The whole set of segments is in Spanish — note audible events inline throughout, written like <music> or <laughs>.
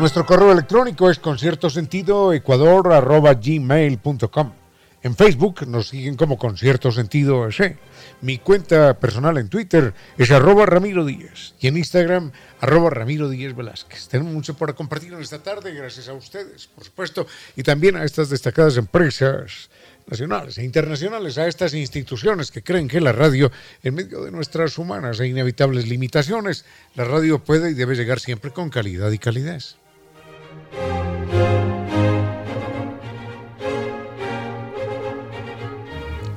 Nuestro correo electrónico es concierto sentido ecuador@gmail.com. En Facebook nos siguen como Concierto Sentido. Mi cuenta personal en Twitter es arroba Ramiro Díez y en Instagram arroba Ramiro Díez Velázquez. Tenemos mucho para compartir en esta tarde, gracias a ustedes, por supuesto, y también a estas destacadas empresas nacionales e internacionales, a estas instituciones que creen que la radio, en medio de nuestras humanas e inevitables limitaciones, la radio puede y debe llegar siempre con calidad y calidez.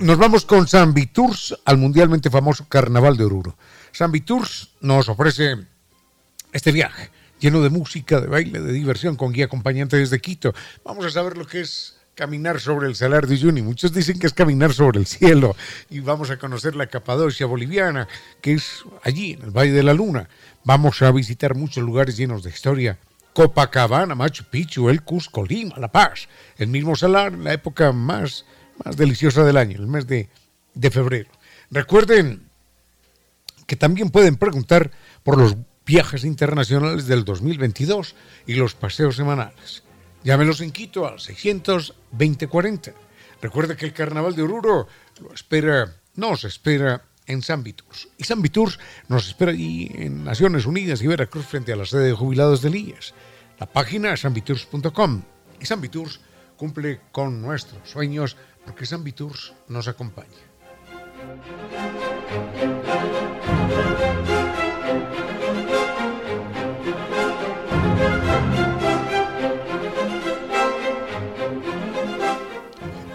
Nos vamos con San Viturs al mundialmente famoso Carnaval de Oruro. San Viturs nos ofrece este viaje lleno de música, de baile, de diversión, con guía acompañante desde Quito. Vamos a saber lo que es caminar sobre el Salar de Uyuni. Muchos dicen que es caminar sobre el cielo y vamos a conocer la Capadocia boliviana, que es allí, en el Valle de la Luna. Vamos a visitar muchos lugares llenos de historia Copacabana, Machu Picchu, el Cusco, Lima, La Paz, el mismo salar en la época más, más deliciosa del año, el mes de, de febrero. Recuerden que también pueden preguntar por los viajes internacionales del 2022 y los paseos semanales. Llámenos en Quito al 62040. Recuerde que el Carnaval de Oruro lo espera, nos espera en San Viturs. Y San Viturs nos espera allí en Naciones Unidas y Veracruz frente a la sede de jubilados de Lías. La página es sanviturs.com y San Viturs cumple con nuestros sueños porque San Viturs nos acompaña.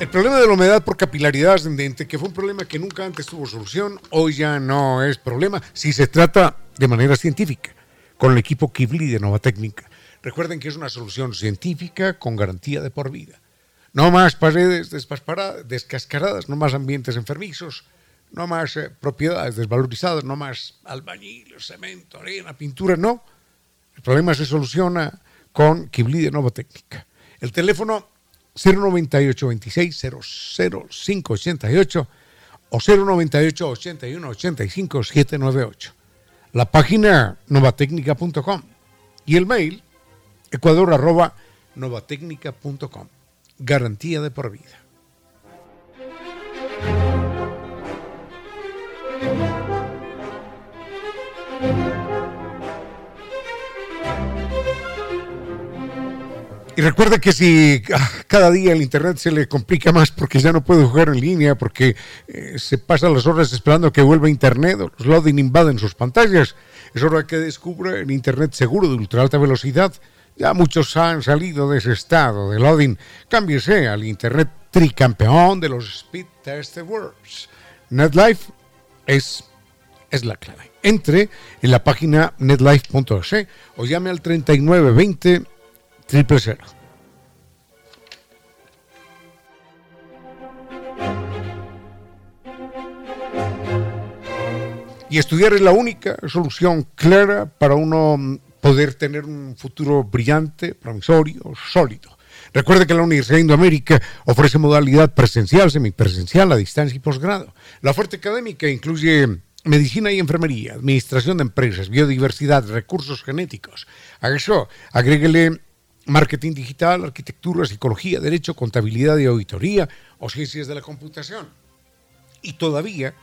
El problema de la humedad por capilaridad ascendente, que fue un problema que nunca antes tuvo solución, hoy ya no es problema si se trata de manera científica, con el equipo Kibli de Nova Técnica. Recuerden que es una solución científica con garantía de por vida. No más paredes descascaradas, no más ambientes enfermizos, no más eh, propiedades desvalorizadas, no más albañil, cemento, arena, pintura, no. El problema se soluciona con Kibli de Nova Técnica. El teléfono 098 26 00588 o 098 81 85 798. La página novatecnica.com y el mail ecuador arroba novatecnica.com. Garantía de por vida. Y recuerda que si ah, cada día el Internet se le complica más porque ya no puede jugar en línea, porque eh, se pasa las horas esperando que vuelva Internet, los loading invaden sus pantallas, es hora que descubra el Internet seguro de ultra alta velocidad. Ya muchos han salido de ese estado de loading. Cámbiese al Internet tricampeón de los Speed Test Awards. NetLife es, es la clave. Entre en la página netlife.es o llame al 3920 triple cero. Y estudiar es la única solución clara para uno poder tener un futuro brillante, promisorio, sólido. Recuerde que la Universidad de Indoamérica ofrece modalidad presencial, semipresencial, a distancia y posgrado. La oferta académica incluye medicina y enfermería, administración de empresas, biodiversidad, recursos genéticos. A eso, agréguele marketing digital, arquitectura, psicología, derecho, contabilidad y auditoría o ciencias de la computación. Y todavía,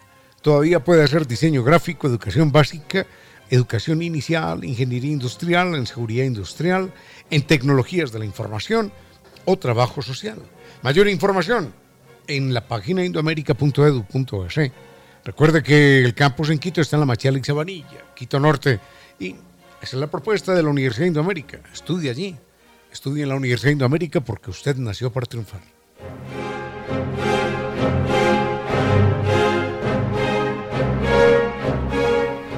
todavía puede hacer diseño gráfico, educación básica, educación inicial, ingeniería industrial, en seguridad industrial, en tecnologías de la información o trabajo social. Mayor información en la página indoamerica.edu.es. Recuerde que el campus en Quito está en la Machial y Sabanilla, Quito Norte, y esa es la propuesta de la Universidad de Indoamérica. Estudie allí. Estudie en la Universidad de Indoamérica porque usted nació para triunfar.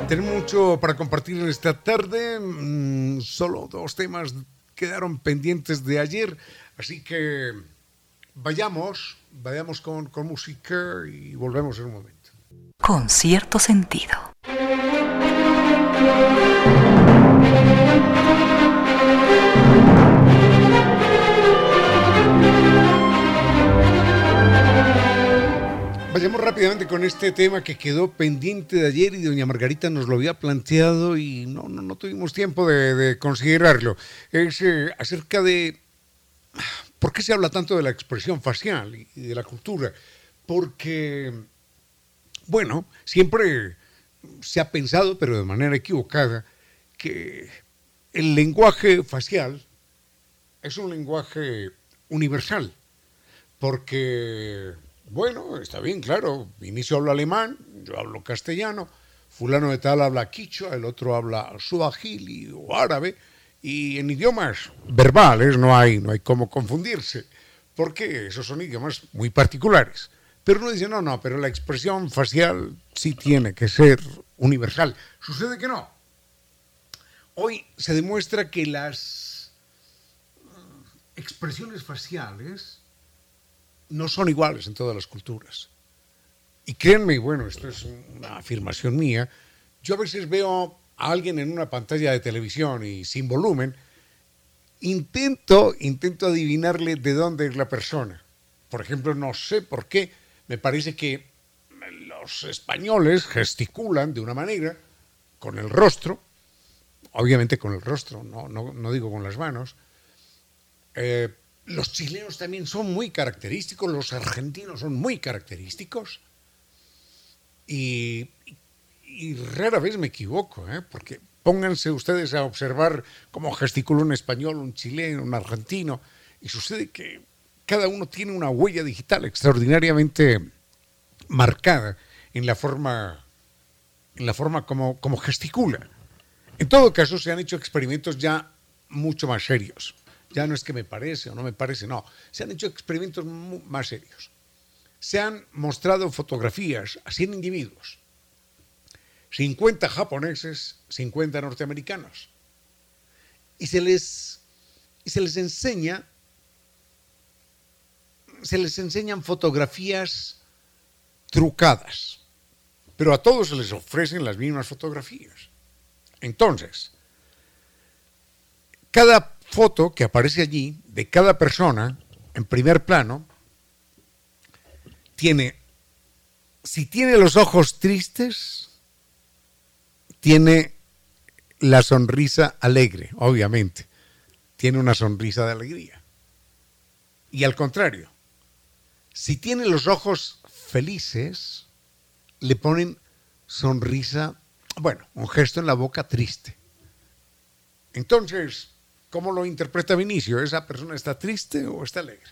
Tenemos mucho para compartir esta tarde. Mm, solo dos temas quedaron pendientes de ayer. Así que vayamos, vayamos con, con música y volvemos en un momento. Con cierto sentido. Vayamos rápidamente con este tema que quedó pendiente de ayer y doña Margarita nos lo había planteado y no, no, no tuvimos tiempo de, de considerarlo. Es eh, acerca de por qué se habla tanto de la expresión facial y de la cultura. Porque, bueno, siempre se ha pensado, pero de manera equivocada, que el lenguaje facial es un lenguaje universal, porque bueno, está bien, claro. Inicio hablo alemán, yo hablo castellano, fulano de tal habla quichua, el otro habla suajili o árabe, y en idiomas verbales no hay, no hay cómo confundirse, porque esos son idiomas muy particulares. Pero uno dice, no, no, pero la expresión facial sí tiene que ser universal. Sucede que no. Hoy se demuestra que las expresiones faciales no son iguales en todas las culturas. Y créanme, bueno, esto es una afirmación mía, yo a veces veo a alguien en una pantalla de televisión y sin volumen, intento, intento adivinarle de dónde es la persona. Por ejemplo, no sé por qué, me parece que los españoles gesticulan de una manera con el rostro, obviamente con el rostro, no, no, no digo con las manos, eh, los chilenos también son muy característicos, los argentinos son muy característicos. Y, rara vez me equivoco, ¿eh? porque pónganse ustedes a observar cómo gesticula un español, un chileno, un argentino, y sucede que cada uno tiene una huella digital extraordinariamente marcada en la forma, en la forma como, como gesticula. En todo caso, se han hecho experimentos ya mucho más serios ya no es que me parece o no me parece, no. Se han hecho experimentos más serios. Se han mostrado fotografías a 100 individuos, 50 japoneses, 50 norteamericanos. Y se les, y se les enseña, se les enseñan fotografías trucadas, pero a todos se les ofrecen las mismas fotografías. Entonces, cada foto que aparece allí de cada persona en primer plano tiene, si tiene los ojos tristes, tiene la sonrisa alegre, obviamente. Tiene una sonrisa de alegría. Y al contrario, si tiene los ojos felices, le ponen sonrisa, bueno, un gesto en la boca triste. Entonces, ¿Cómo lo interpreta Vinicio? ¿Esa persona está triste o está alegre?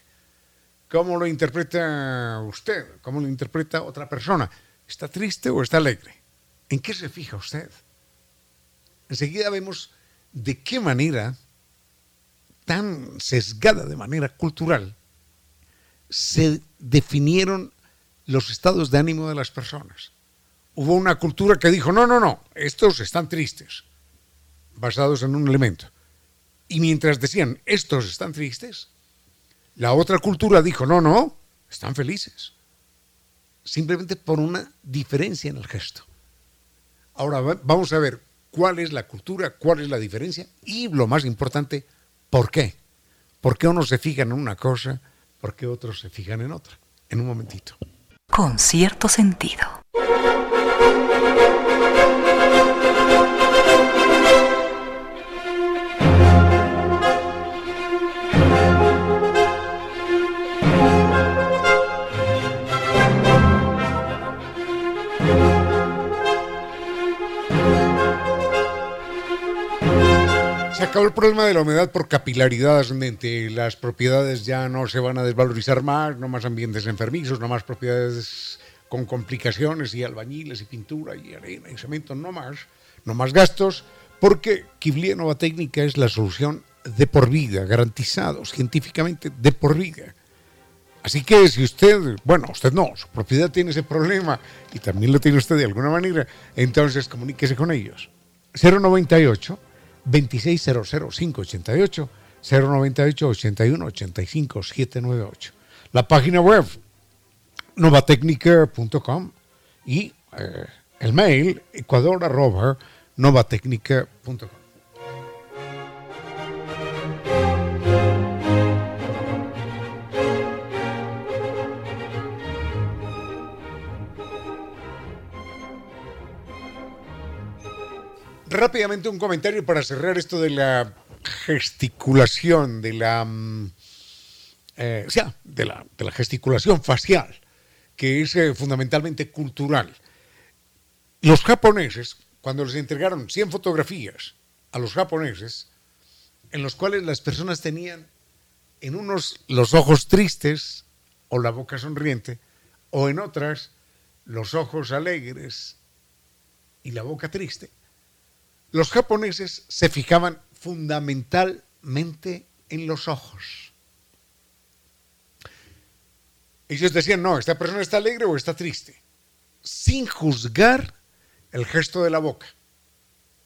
¿Cómo lo interpreta usted? ¿Cómo lo interpreta otra persona? ¿Está triste o está alegre? ¿En qué se fija usted? Enseguida vemos de qué manera, tan sesgada de manera cultural, se definieron los estados de ánimo de las personas. Hubo una cultura que dijo, no, no, no, estos están tristes, basados en un elemento. Y mientras decían, estos están tristes, la otra cultura dijo, no, no, están felices. Simplemente por una diferencia en el gesto. Ahora vamos a ver cuál es la cultura, cuál es la diferencia y lo más importante, ¿por qué? ¿Por qué unos se fijan en una cosa, por qué otros se fijan en otra? En un momentito. Con cierto sentido. Acabó el problema de la humedad por capilaridad ascendente. Las propiedades ya no se van a desvalorizar más, no más ambientes enfermizos, no más propiedades con complicaciones y albañiles y pintura y arena y cemento, no más, no más gastos, porque Kiblia Nova Técnica es la solución de por vida, garantizado científicamente de por vida. Así que si usted, bueno, usted no, su propiedad tiene ese problema y también lo tiene usted de alguna manera, entonces comuníquese con ellos. 098 2600-588, 098 81 85 798. La página web novatecnica.com y eh, el mail ecuador rápidamente un comentario para cerrar esto de la gesticulación, de la, mm, eh, de la, de la, gesticulación facial, que es eh, fundamentalmente cultural. Los japoneses, cuando les entregaron 100 fotografías a los japoneses, en los cuales las personas tenían en unos los ojos tristes o la boca sonriente, o en otras los ojos alegres y la boca triste, los japoneses se fijaban fundamentalmente en los ojos. Ellos decían, no, esta persona está alegre o está triste, sin juzgar el gesto de la boca,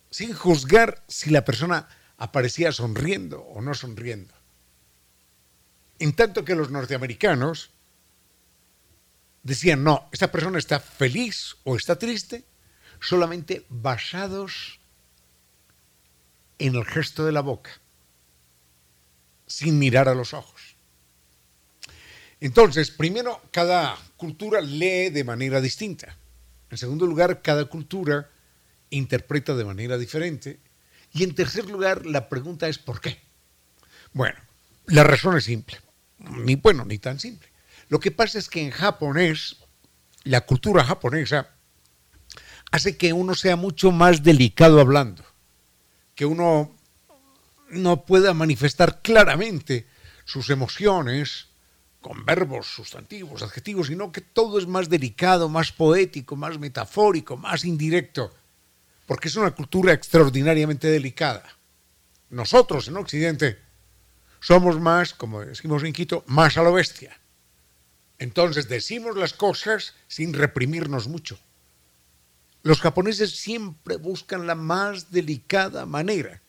sin juzgar si la persona aparecía sonriendo o no sonriendo. En tanto que los norteamericanos decían, no, esta persona está feliz o está triste, solamente basados en el gesto de la boca, sin mirar a los ojos. Entonces, primero, cada cultura lee de manera distinta. En segundo lugar, cada cultura interpreta de manera diferente. Y en tercer lugar, la pregunta es ¿por qué? Bueno, la razón es simple. Ni bueno, ni tan simple. Lo que pasa es que en japonés, la cultura japonesa hace que uno sea mucho más delicado hablando que uno no pueda manifestar claramente sus emociones con verbos, sustantivos, adjetivos, sino que todo es más delicado, más poético, más metafórico, más indirecto, porque es una cultura extraordinariamente delicada. Nosotros en Occidente somos más, como decimos en Quito, más a lo bestia. Entonces decimos las cosas sin reprimirnos mucho. Los japoneses siempre buscan la más delicada manera,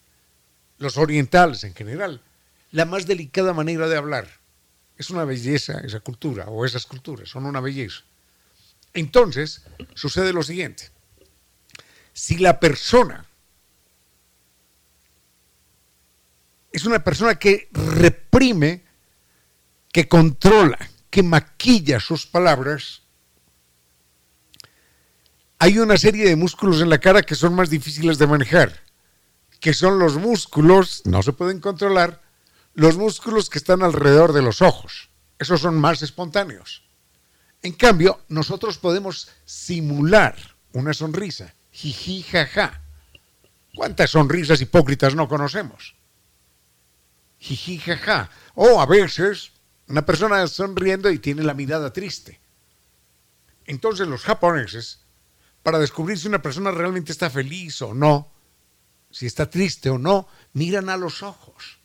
los orientales en general, la más delicada manera de hablar. Es una belleza esa cultura o esas culturas, son una belleza. Entonces, sucede lo siguiente. Si la persona es una persona que reprime, que controla, que maquilla sus palabras, hay una serie de músculos en la cara que son más difíciles de manejar, que son los músculos, no se pueden controlar, los músculos que están alrededor de los ojos. Esos son más espontáneos. En cambio, nosotros podemos simular una sonrisa, jiji, jaja. ¿Cuántas sonrisas hipócritas no conocemos? Jiji, jaja. O a veces una persona sonriendo y tiene la mirada triste. Entonces los japoneses para descubrir si una persona realmente está feliz o no, si está triste o no, miran a los ojos,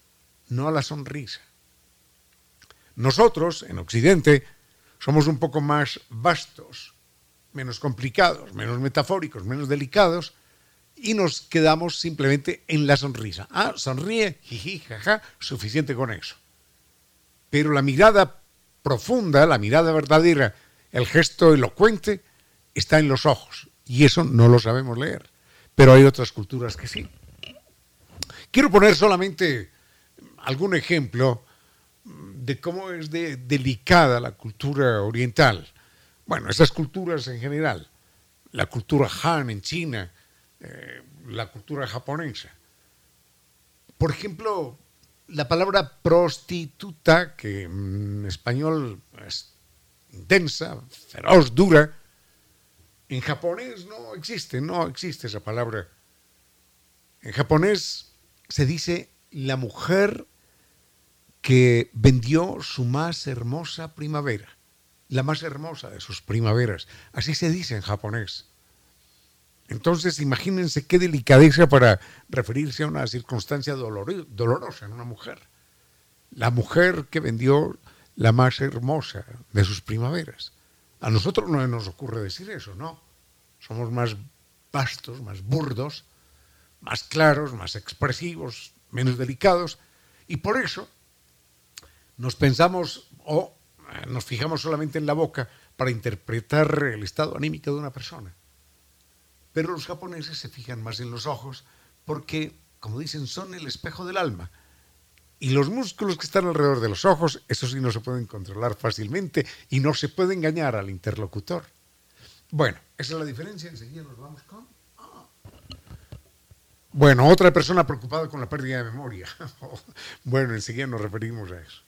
no a la sonrisa. Nosotros, en Occidente, somos un poco más vastos, menos complicados, menos metafóricos, menos delicados, y nos quedamos simplemente en la sonrisa. Ah, sonríe, jiji, jaja, suficiente con eso. Pero la mirada profunda, la mirada verdadera, el gesto elocuente, está en los ojos y eso no lo sabemos leer. pero hay otras culturas que sí. Quiero poner solamente algún ejemplo de cómo es de delicada la cultura oriental. Bueno, esas culturas en general, la cultura Han en China, eh, la cultura japonesa. Por ejemplo, la palabra prostituta, que en español es intensa, feroz, dura, en japonés no existe, no existe esa palabra. En japonés se dice la mujer que vendió su más hermosa primavera, la más hermosa de sus primaveras. Así se dice en japonés. Entonces, imagínense qué delicadeza para referirse a una circunstancia dolorosa en una mujer. La mujer que vendió la más hermosa de sus primaveras. A nosotros no nos ocurre decir eso, ¿no? Somos más vastos, más burdos, más claros, más expresivos, menos delicados, y por eso nos pensamos o eh, nos fijamos solamente en la boca para interpretar el estado anímico de una persona. Pero los japoneses se fijan más en los ojos porque, como dicen, son el espejo del alma. Y los músculos que están alrededor de los ojos, eso sí no se pueden controlar fácilmente y no se puede engañar al interlocutor. Bueno, esa es la diferencia. Enseguida nos vamos con... Ah. Bueno, otra persona preocupada con la pérdida de memoria. <laughs> bueno, enseguida nos referimos a eso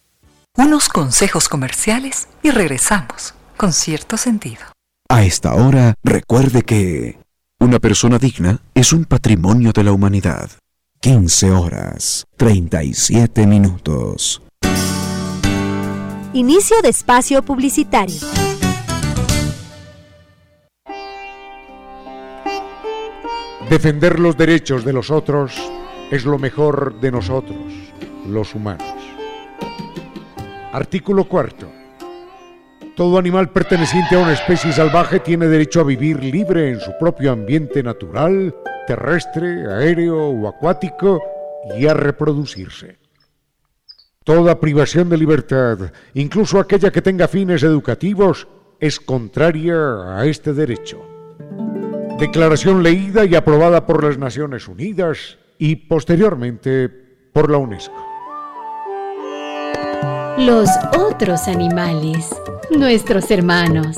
unos consejos comerciales y regresamos con cierto sentido. A esta hora, recuerde que una persona digna es un patrimonio de la humanidad. 15 horas, 37 minutos. Inicio de espacio publicitario. Defender los derechos de los otros es lo mejor de nosotros, los humanos. Artículo cuarto. Todo animal perteneciente a una especie salvaje tiene derecho a vivir libre en su propio ambiente natural, terrestre, aéreo o acuático y a reproducirse. Toda privación de libertad, incluso aquella que tenga fines educativos, es contraria a este derecho. Declaración leída y aprobada por las Naciones Unidas y posteriormente por la UNESCO. Los otros animales, nuestros hermanos.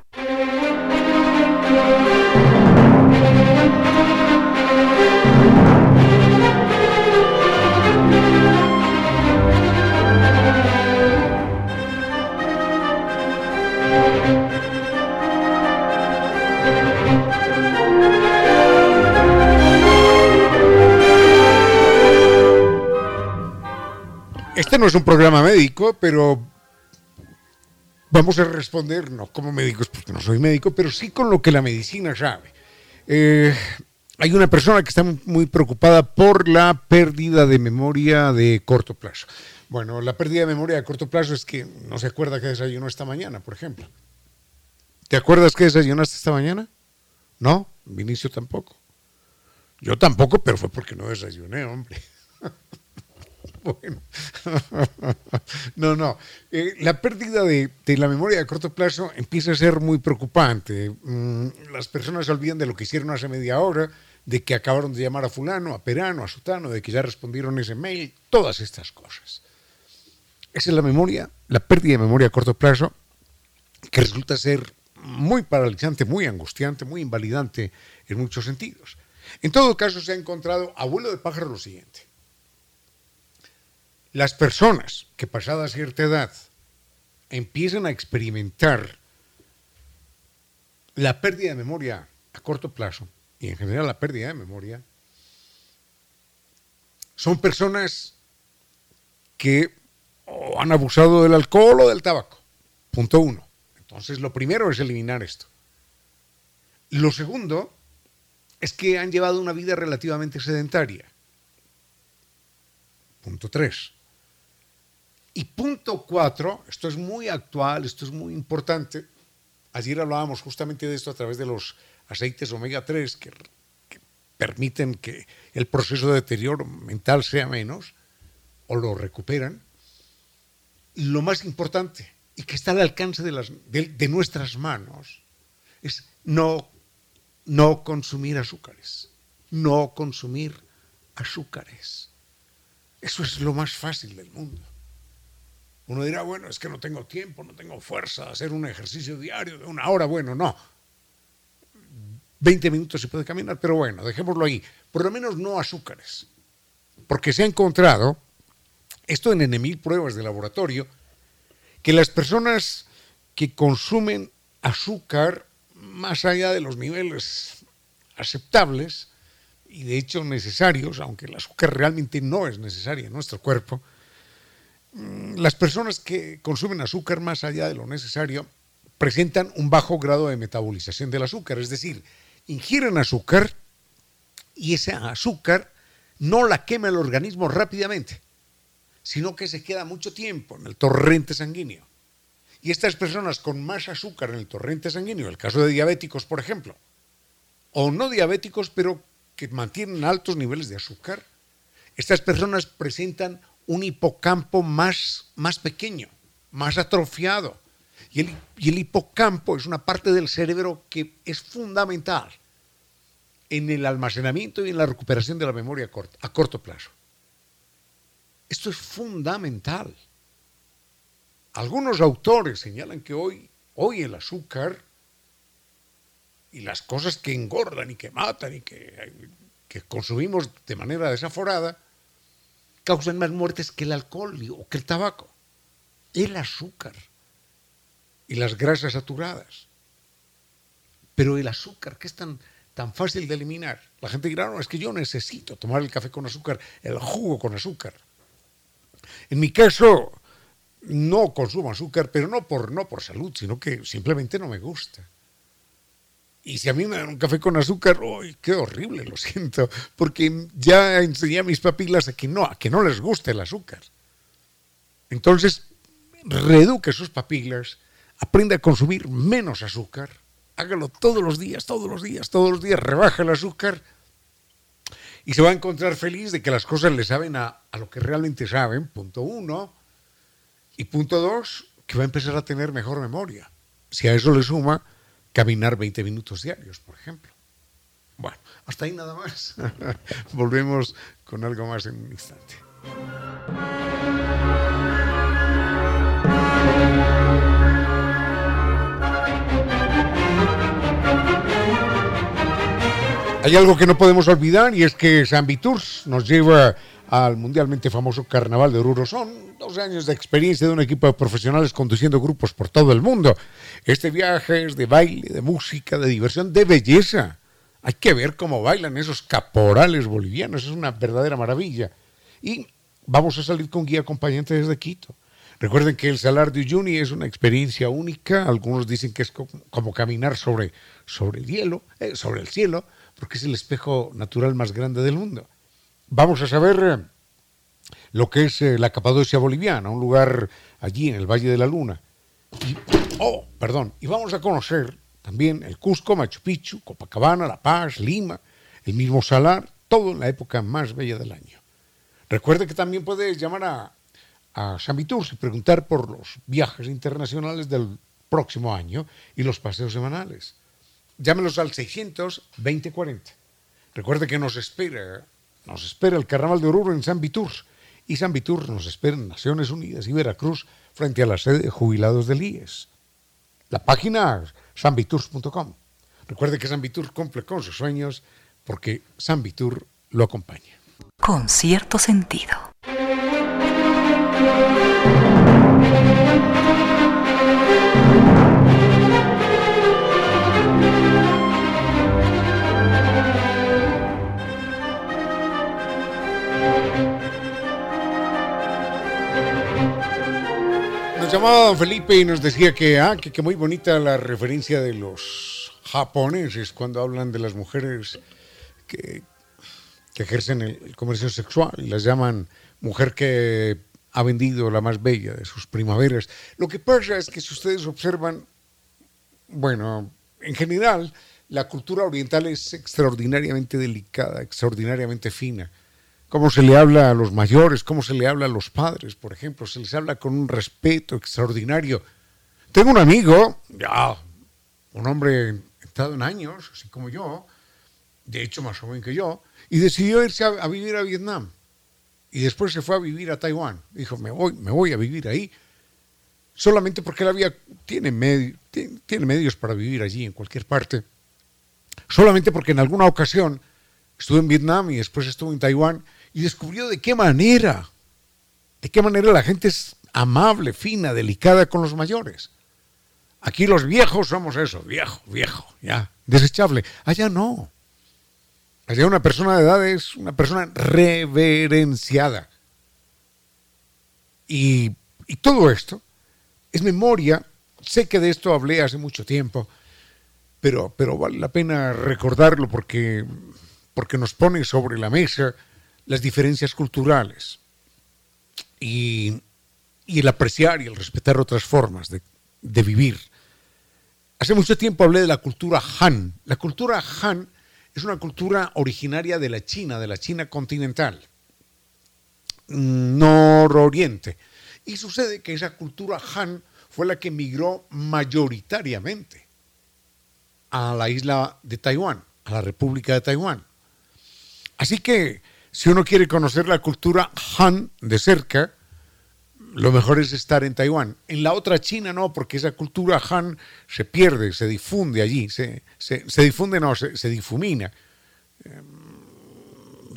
Este no es un programa médico, pero vamos a responder, no como médicos, porque no soy médico, pero sí con lo que la medicina sabe. Eh, hay una persona que está muy preocupada por la pérdida de memoria de corto plazo. Bueno, la pérdida de memoria de corto plazo es que no se acuerda que desayunó esta mañana, por ejemplo. ¿Te acuerdas que desayunaste esta mañana? No, Vinicio tampoco. Yo tampoco, pero fue porque no desayuné, hombre. <laughs> Bueno, <laughs> no, no. Eh, la pérdida de, la memoria a corto plazo empieza a ser muy preocupante. Mm, las personas se olvidan de lo que hicieron hace media hora, de que acabaron de llamar a fulano, a perano, a sutano, de que ya respondieron ese mail, todas estas cosas. Esa es la memoria, la pérdida de memoria a corto plazo, que resulta ser muy paralizante, muy angustiante, muy invalidante en muchos sentidos. En todo caso, se ha encontrado, abuelo de pájaro, lo siguiente las personas que pasada cierta edad empiezan a experimentar la pérdida de memoria a corto plazo y en general la pérdida de memoria, son personas que han abusado del alcohol o del tabaco. Punto uno. Entonces, lo primero es eliminar esto. Lo segundo es que han llevado una vida relativamente sedentaria. Punto tres. Y punto cuatro, esto es muy actual, esto es muy importante. Ayer hablábamos justamente de esto a través de los aceites omega 3 que, permiten que el proceso de deterioro mental sea menos o lo recuperan. lo más importante y que está al alcance de, de, nuestras manos es no, no consumir azúcares, no consumir azúcares. Eso es lo más fácil del mundo. Uno dirá, bueno, es que no tengo tiempo, no tengo fuerza de hacer un ejercicio diario de una hora. Bueno, no. 20 minutos se puede caminar, pero bueno, dejémoslo ahí. Por lo menos no azúcares. Porque se ha encontrado, esto en enemil pruebas de laboratorio, que las personas que consumen azúcar más allá de los niveles aceptables y de hecho necesarios, aunque el azúcar realmente no es necesaria en nuestro cuerpo, las personas que consumen azúcar más allá de lo necesario presentan un bajo grado de metabolización del azúcar, es decir, ingieren azúcar y ese azúcar no la quema el organismo rápidamente, sino que se queda mucho tiempo en el torrente sanguíneo. Y estas personas con más azúcar en el torrente sanguíneo, el caso de diabéticos, por ejemplo, o no diabéticos, pero que mantienen altos niveles de azúcar, estas personas presentan un hipocampo más, más pequeño, más atrofiado. Y el, y el hipocampo es una parte del cerebro que es fundamental en el almacenamiento y en la recuperación de la memoria a corto, plazo. Esto es fundamental. Algunos autores señalan que hoy, hoy el azúcar y las cosas que engordan y que matan y que, que consumimos de manera desaforada causan más muertes que el alcohol o que el tabaco. El azúcar y las grasas saturadas. Pero el azúcar, que es tan tan fácil de eliminar. La gente dirá, no, es que yo necesito tomar el café con azúcar, el jugo con azúcar. En mi caso, no consumo azúcar, pero no por, no por salud, sino que simplemente no me gusta. Y si a mí me dan un café con azúcar, ¡ay, qué horrible! Lo siento, porque ya enseñé a mis papilas a que no, a que no les guste el azúcar. Entonces, reeduque sus papilas, aprende a consumir menos azúcar hágalo todos los días, todos los días, todos los días, rebaja el azúcar y se va a encontrar feliz de que las cosas le saben a, lo que realmente saben, punto uno. Y punto dos, que va a empezar a tener mejor memoria. Si a eso le suma caminar 20 minutos diarios, por ejemplo. Bueno, hasta ahí nada más. <laughs> Volvemos con algo más en un instante. Hay algo que no podemos olvidar y es que San Tours nos lleva al mundialmente famoso Carnaval de Oruro. Son dos años de experiencia de un equipo de profesionales conduciendo grupos por todo el mundo. Este viaje es de baile, de música, de diversión, de belleza. Hay que ver cómo bailan esos caporales bolivianos, es una verdadera maravilla. Y vamos a salir con guía acompañante desde Quito. Recuerden que el Salar de Uyuni es una experiencia única. Algunos dicen que es como, caminar sobre, sobre el hielo, eh, sobre el cielo porque es el espejo natural más grande del mundo. Vamos a saber eh, lo que es eh, la Capadocia boliviana, un lugar allí en el Valle de la Luna. Y, oh, perdón, y vamos a conocer también el Cusco, Machu Picchu, Copacabana, La Paz, Lima, el mismo Salar, todo en la época más bella del año. Recuerde que también puede llamar a, a San y preguntar por los viajes internacionales del próximo año y los paseos semanales llámenos al 600 2040. Recuerde que nos espera, nos espera el Carnaval de Oruro en San Vitur y San Vitur nos espera en Naciones Unidas y Veracruz frente a la sede de jubilados del IES. La página sanviturs.com. Recuerde que San Vitur cumple con sus sueños porque San Vitur lo acompaña. Con cierto sentido. Llamaba don Felipe y nos decía que, ah, que, muy bonita la referencia de los japoneses cuando hablan de las mujeres que, ejercen el, comercio sexual y las llaman mujer que ha vendido la más bella de sus primaveras. Lo que pasa es que si ustedes observan, bueno, en general, la cultura oriental es extraordinariamente delicada, extraordinariamente fina. Cómo se le habla a los mayores, cómo se le habla a los padres, por ejemplo, se les habla con un respeto extraordinario. Tengo un amigo, ya, un hombre estado en años, así como yo, de hecho más joven que yo, y decidió irse a, vivir a Vietnam. Y después se fue a vivir a Taiwán. Dijo, me voy, me voy a vivir ahí. Solamente porque él había, tiene, tiene medios para vivir allí, en cualquier parte. Solamente porque en alguna ocasión estuvo en Vietnam y después estuvo en Taiwán y descubrió de qué manera, de qué manera la gente es amable, fina, delicada con los mayores. Aquí los viejos somos eso, viejo, viejo, ya, desechable. Allá no. Allá una persona de edad es una persona reverenciada. Y, y todo esto es memoria. Sé que de esto hablé hace mucho tiempo, pero, pero vale la pena recordarlo porque, porque nos pone sobre la mesa las diferencias culturales y, el apreciar y el respetar otras formas de, vivir. Hace mucho tiempo hablé de la cultura Han. La cultura Han es una cultura originaria de la China, de la China continental, nororiente. Y sucede que esa cultura Han fue la que migró mayoritariamente a la isla de Taiwán, a la República de Taiwán. Así que si uno quiere conocer la cultura Han de cerca, lo mejor es estar en Taiwán. En la otra China no, porque esa cultura Han se pierde, se difunde allí, se, difunde, no, se, difumina, em,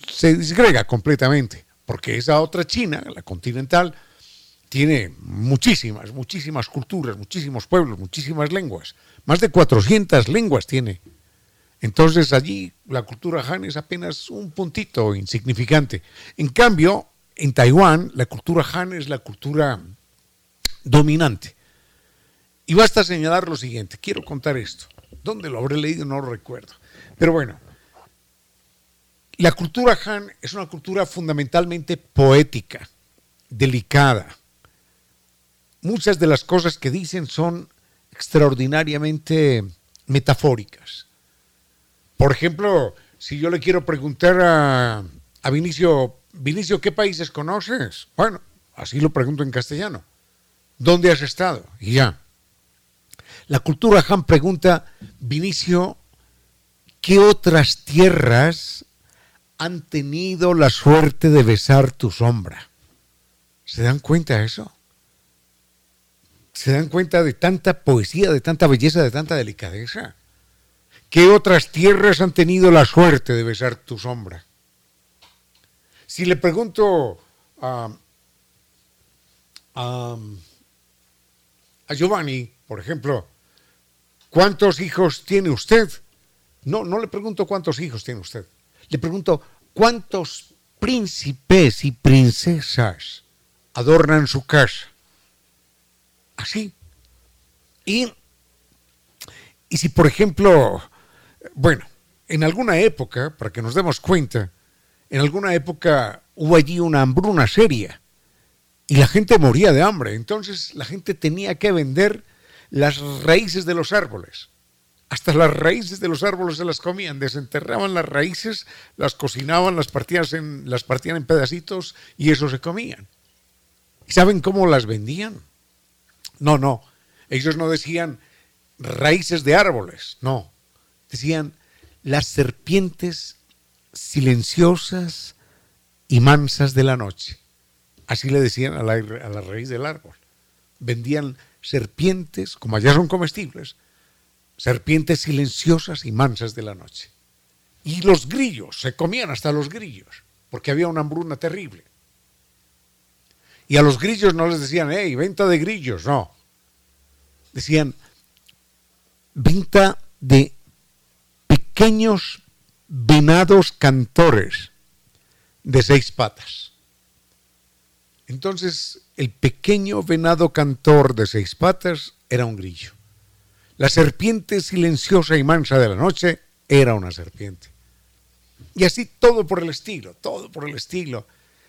se disgrega completamente, porque esa otra China, la continental, tiene muchísimas, muchísimas culturas, muchísimos pueblos, muchísimas lenguas. Más de 400 lenguas tiene entonces allí la cultura Han es apenas un puntito insignificante. En cambio, en Taiwán la cultura Han es la cultura dominante. Y basta señalar lo siguiente, quiero contar esto. ¿Dónde lo habré leído? No lo recuerdo. Pero bueno, la cultura Han es una cultura fundamentalmente poética, delicada. Muchas de las cosas que dicen son extraordinariamente metafóricas. Por ejemplo, si yo le quiero preguntar a, Vinicio, Vinicio, ¿qué países conoces? Bueno, así lo pregunto en castellano. ¿Dónde has estado? Y ya. La cultura Han pregunta, Vinicio, ¿qué otras tierras han tenido la suerte de besar tu sombra? ¿Se dan cuenta de eso? ¿Se dan cuenta de tanta poesía, de tanta belleza, de tanta delicadeza? ¿Qué otras tierras han tenido la suerte de besar tu sombra? Si le pregunto a, a, Giovanni, por ejemplo, ¿cuántos hijos tiene usted? No, no le pregunto cuántos hijos tiene usted. Le pregunto cuántos príncipes y princesas adornan su casa. Así. Y, y si, por ejemplo, bueno, en alguna época, para que nos demos cuenta, en alguna época hubo allí una hambruna seria y la gente moría de hambre. Entonces la gente tenía que vender las raíces de los árboles. Hasta las raíces de los árboles se las comían, desenterraban las raíces, las cocinaban, las partían en, las partían en pedacitos y eso se comían. ¿Y saben cómo las vendían? No, no. Ellos no decían raíces de árboles, no decían las serpientes silenciosas y mansas de la noche. Así le decían a la, raíz del árbol. Vendían serpientes, como allá son comestibles, serpientes silenciosas y mansas de la noche. Y los grillos, se comían hasta los grillos, porque había una hambruna terrible. Y a los grillos no les decían, hey, venta de grillos, no. Decían, venta de pequeños venados cantores de seis patas. Entonces, el pequeño venado cantor de seis patas era un grillo. La serpiente silenciosa y mansa de la noche era una serpiente. Y así todo por el estilo, todo por el estilo.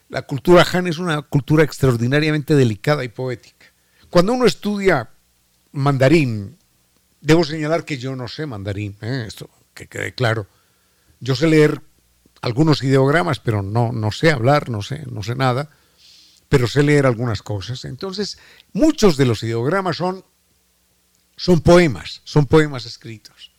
La cultura Han es una cultura extraordinariamente delicada y poética. Cuando uno estudia mandarín, debo señalar que yo no sé mandarín, ¿eh? esto que quede claro. Yo sé leer algunos ideogramas, pero no, no sé hablar, no sé, no sé nada, pero sé leer algunas cosas. Entonces, muchos de los ideogramas son, son poemas, son poemas escritos.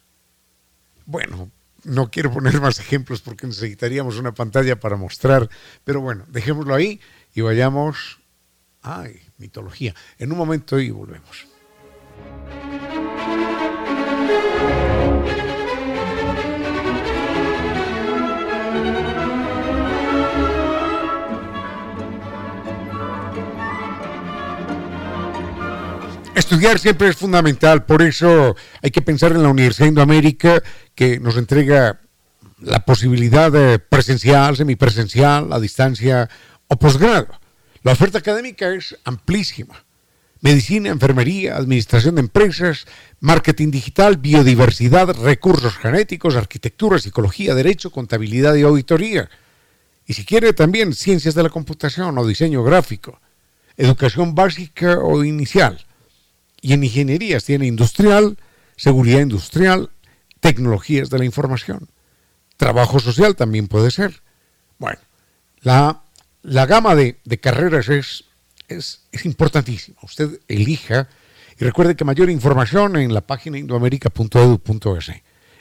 Bueno, no quiero poner más ejemplos porque necesitaríamos una pantalla para mostrar, pero bueno, dejémoslo ahí y vayamos... Ay, mitología. En un momento y volvemos. Estudiar siempre es fundamental, por eso hay que pensar en la Universidad de Indoamérica que nos entrega la posibilidad de presencial, semipresencial, a distancia o posgrado. La oferta académica es amplísima. Medicina, enfermería, administración de empresas, marketing digital, biodiversidad, recursos genéticos, arquitectura, psicología, derecho, contabilidad y auditoría. Y si quiere también ciencias de la computación o diseño gráfico, educación básica o inicial y en ingenierías tiene industrial, seguridad industrial, tecnologías de la información. Trabajo social también puede ser. Bueno, la, la gama de, carreras es, es, es, importantísima. Usted elija y recuerde que mayor información en la página indoamerica.edu.es.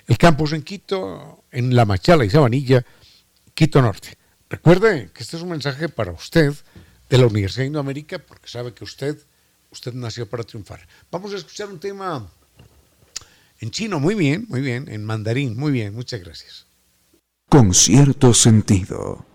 El campus en Quito, en La Machala y Sabanilla, Quito Norte. Recuerde que este es un mensaje para usted de la Universidad de Indoamérica porque sabe que usted Usted nació para triunfar. Vamos a escuchar un tema en chino, muy bien, muy bien, en mandarín, muy bien, muchas gracias. Con cierto sentido.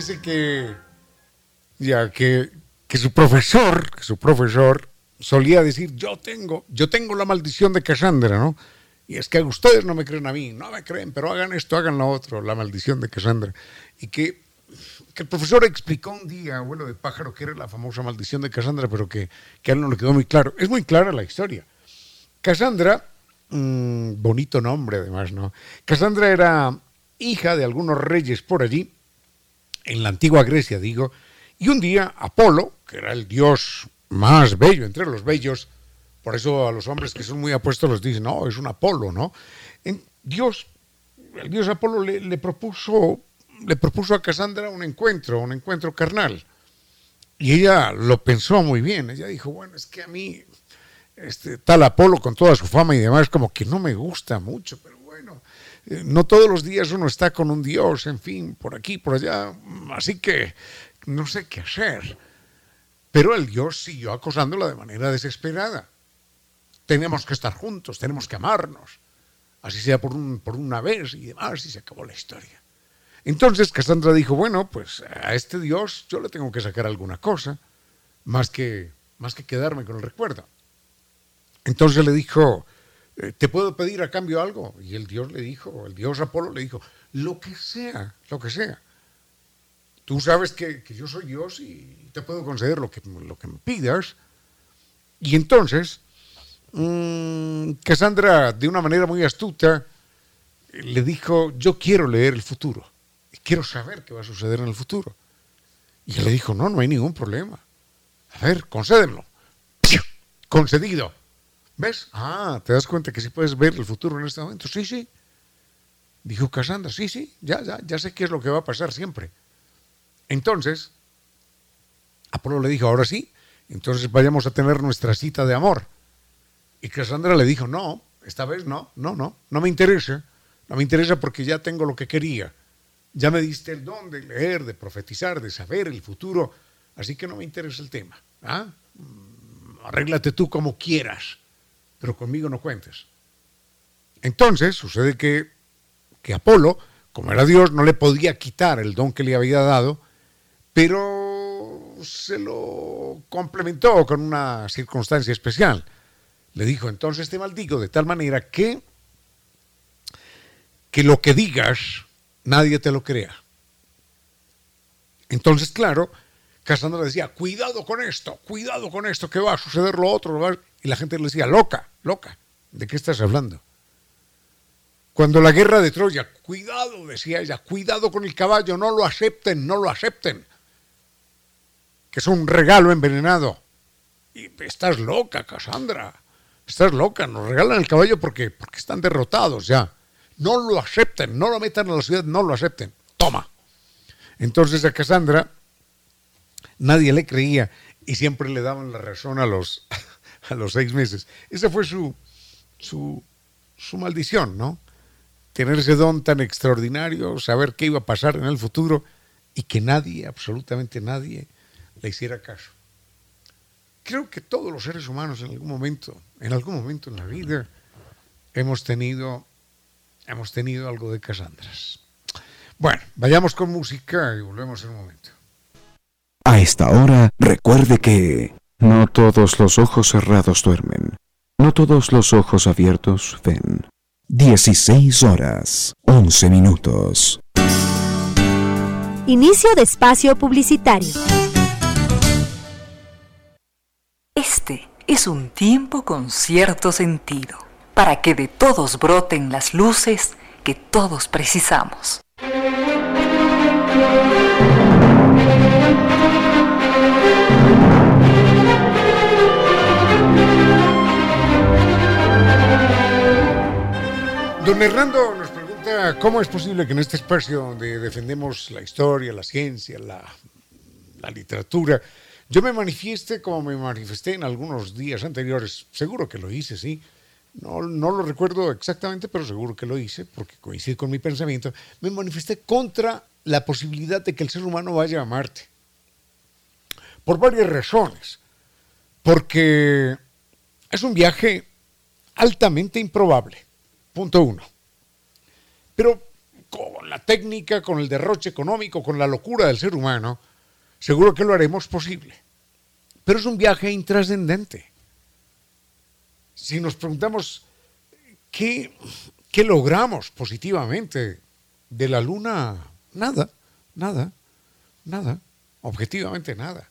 Dice que ya que, que su profesor, que su profesor solía decir, yo tengo, yo tengo la maldición de Cassandra, ¿no? Y es que ustedes no me creen a mí, no me creen, pero hagan esto, hagan lo otro, la maldición de Cassandra. Y que, que el profesor explicó un día, abuelo de pájaro, que era la famosa maldición de Cassandra, pero que, que a él no le quedó muy claro. Es muy clara la historia. Cassandra, mmm, bonito nombre además, ¿no? Cassandra era hija de algunos reyes por allí, en la antigua Grecia, digo, y un día Apolo, que era el dios más bello entre los bellos, por eso a los hombres que son muy apuestos los dicen, no, es un Apolo, ¿no? En Dios, el dios Apolo le, propuso, le propuso a Casandra un encuentro, un encuentro carnal. Y ella lo pensó muy bien. Ella dijo, bueno, es que a mí, este tal Apolo con toda su fama y demás, como que no me gusta mucho, pero no todos los días uno está con un Dios, en fin, por aquí, por allá. Así que no sé qué hacer. Pero el Dios siguió acosándola de manera desesperada. Tenemos que estar juntos, tenemos que amarnos, así sea por, un, por una vez y demás, y se acabó la historia. Entonces Cassandra dijo, bueno, pues a este Dios yo le tengo que sacar alguna cosa, más que, más que quedarme con el recuerdo. Entonces le dijo, eh, ¿te puedo pedir a cambio algo? Y el Dios le dijo, el Dios Apolo le dijo, lo que sea, lo que sea. Tú sabes que, yo soy Dios y te puedo conceder lo que, lo que me pidas. Y entonces, mmm, Cassandra, de una manera muy astuta, le dijo, yo quiero leer el futuro, quiero saber qué va a suceder en el futuro. Y él le dijo, no, no hay ningún problema. A ver, concédemelo. Concedido. ¿Ves? Ah, ¿te das cuenta que sí puedes ver el futuro en este momento? Sí, sí. Dijo Cassandra, sí, sí, ya, ya, ya sé qué es lo que va a pasar siempre. Entonces, Apolo le dijo, ahora sí, entonces vayamos a tener nuestra cita de amor. Y Cassandra le dijo, no, esta vez no, no, no, no me interesa. No me interesa porque ya tengo lo que quería. Ya me diste el don de leer, de profetizar, de saber el futuro, así que no me interesa el tema. ¿ah? Arréglate tú como quieras, pero conmigo no cuentes. Entonces sucede que, que Apolo, como era Dios, no le podía quitar el don que le había dado, pero se lo complementó con una circunstancia especial. Le dijo, entonces te maldigo de tal manera que, que lo que digas nadie te lo crea. Entonces, claro, Cassandra decía, cuidado con esto, cuidado con esto, que va a suceder lo otro. Y la gente le decía, loca, loca, ¿de qué estás hablando? Cuando la guerra de Troya, cuidado, decía ella, cuidado con el caballo, no lo acepten, no lo acepten, que es un regalo envenenado. Y estás loca, Cassandra, estás loca, nos regalan el caballo porque, porque están derrotados ya. No lo acepten, no lo metan a la ciudad, no lo acepten. Toma. Entonces a Cassandra nadie le creía y siempre le daban la razón a los, a los seis meses. Esa fue su, su, su maldición, ¿no? Tener ese don tan extraordinario, saber qué iba a pasar en el futuro y que nadie, absolutamente nadie, le hiciera caso. Creo que todos los seres humanos en algún momento, en algún momento en la vida, hemos tenido, hemos tenido algo de Casandras. Bueno, vayamos con música y volvemos en un momento. A esta hora, recuerde que no todos los ojos cerrados duermen, no todos los ojos abiertos ven. 16 horas, 11 minutos. Inicio de espacio publicitario. Este es un tiempo con cierto sentido, para que de todos broten las luces que todos precisamos. Don Hernando nos pregunta cómo es posible que en este espacio donde defendemos la historia, la ciencia, la, literatura, yo me manifieste como me manifesté en algunos días anteriores. Seguro que lo hice, sí. No, no lo recuerdo exactamente, pero seguro que lo hice, porque coincide con mi pensamiento. Me manifesté contra la posibilidad de que el ser humano vaya a Marte. Por varias razones. Porque es un viaje altamente improbable Punto uno. Pero con la técnica, con el derroche económico, con la locura del ser humano, seguro que lo haremos posible. Pero es un viaje intrascendente. Si nos preguntamos qué, qué logramos positivamente de la luna, nada, nada, nada, objetivamente nada.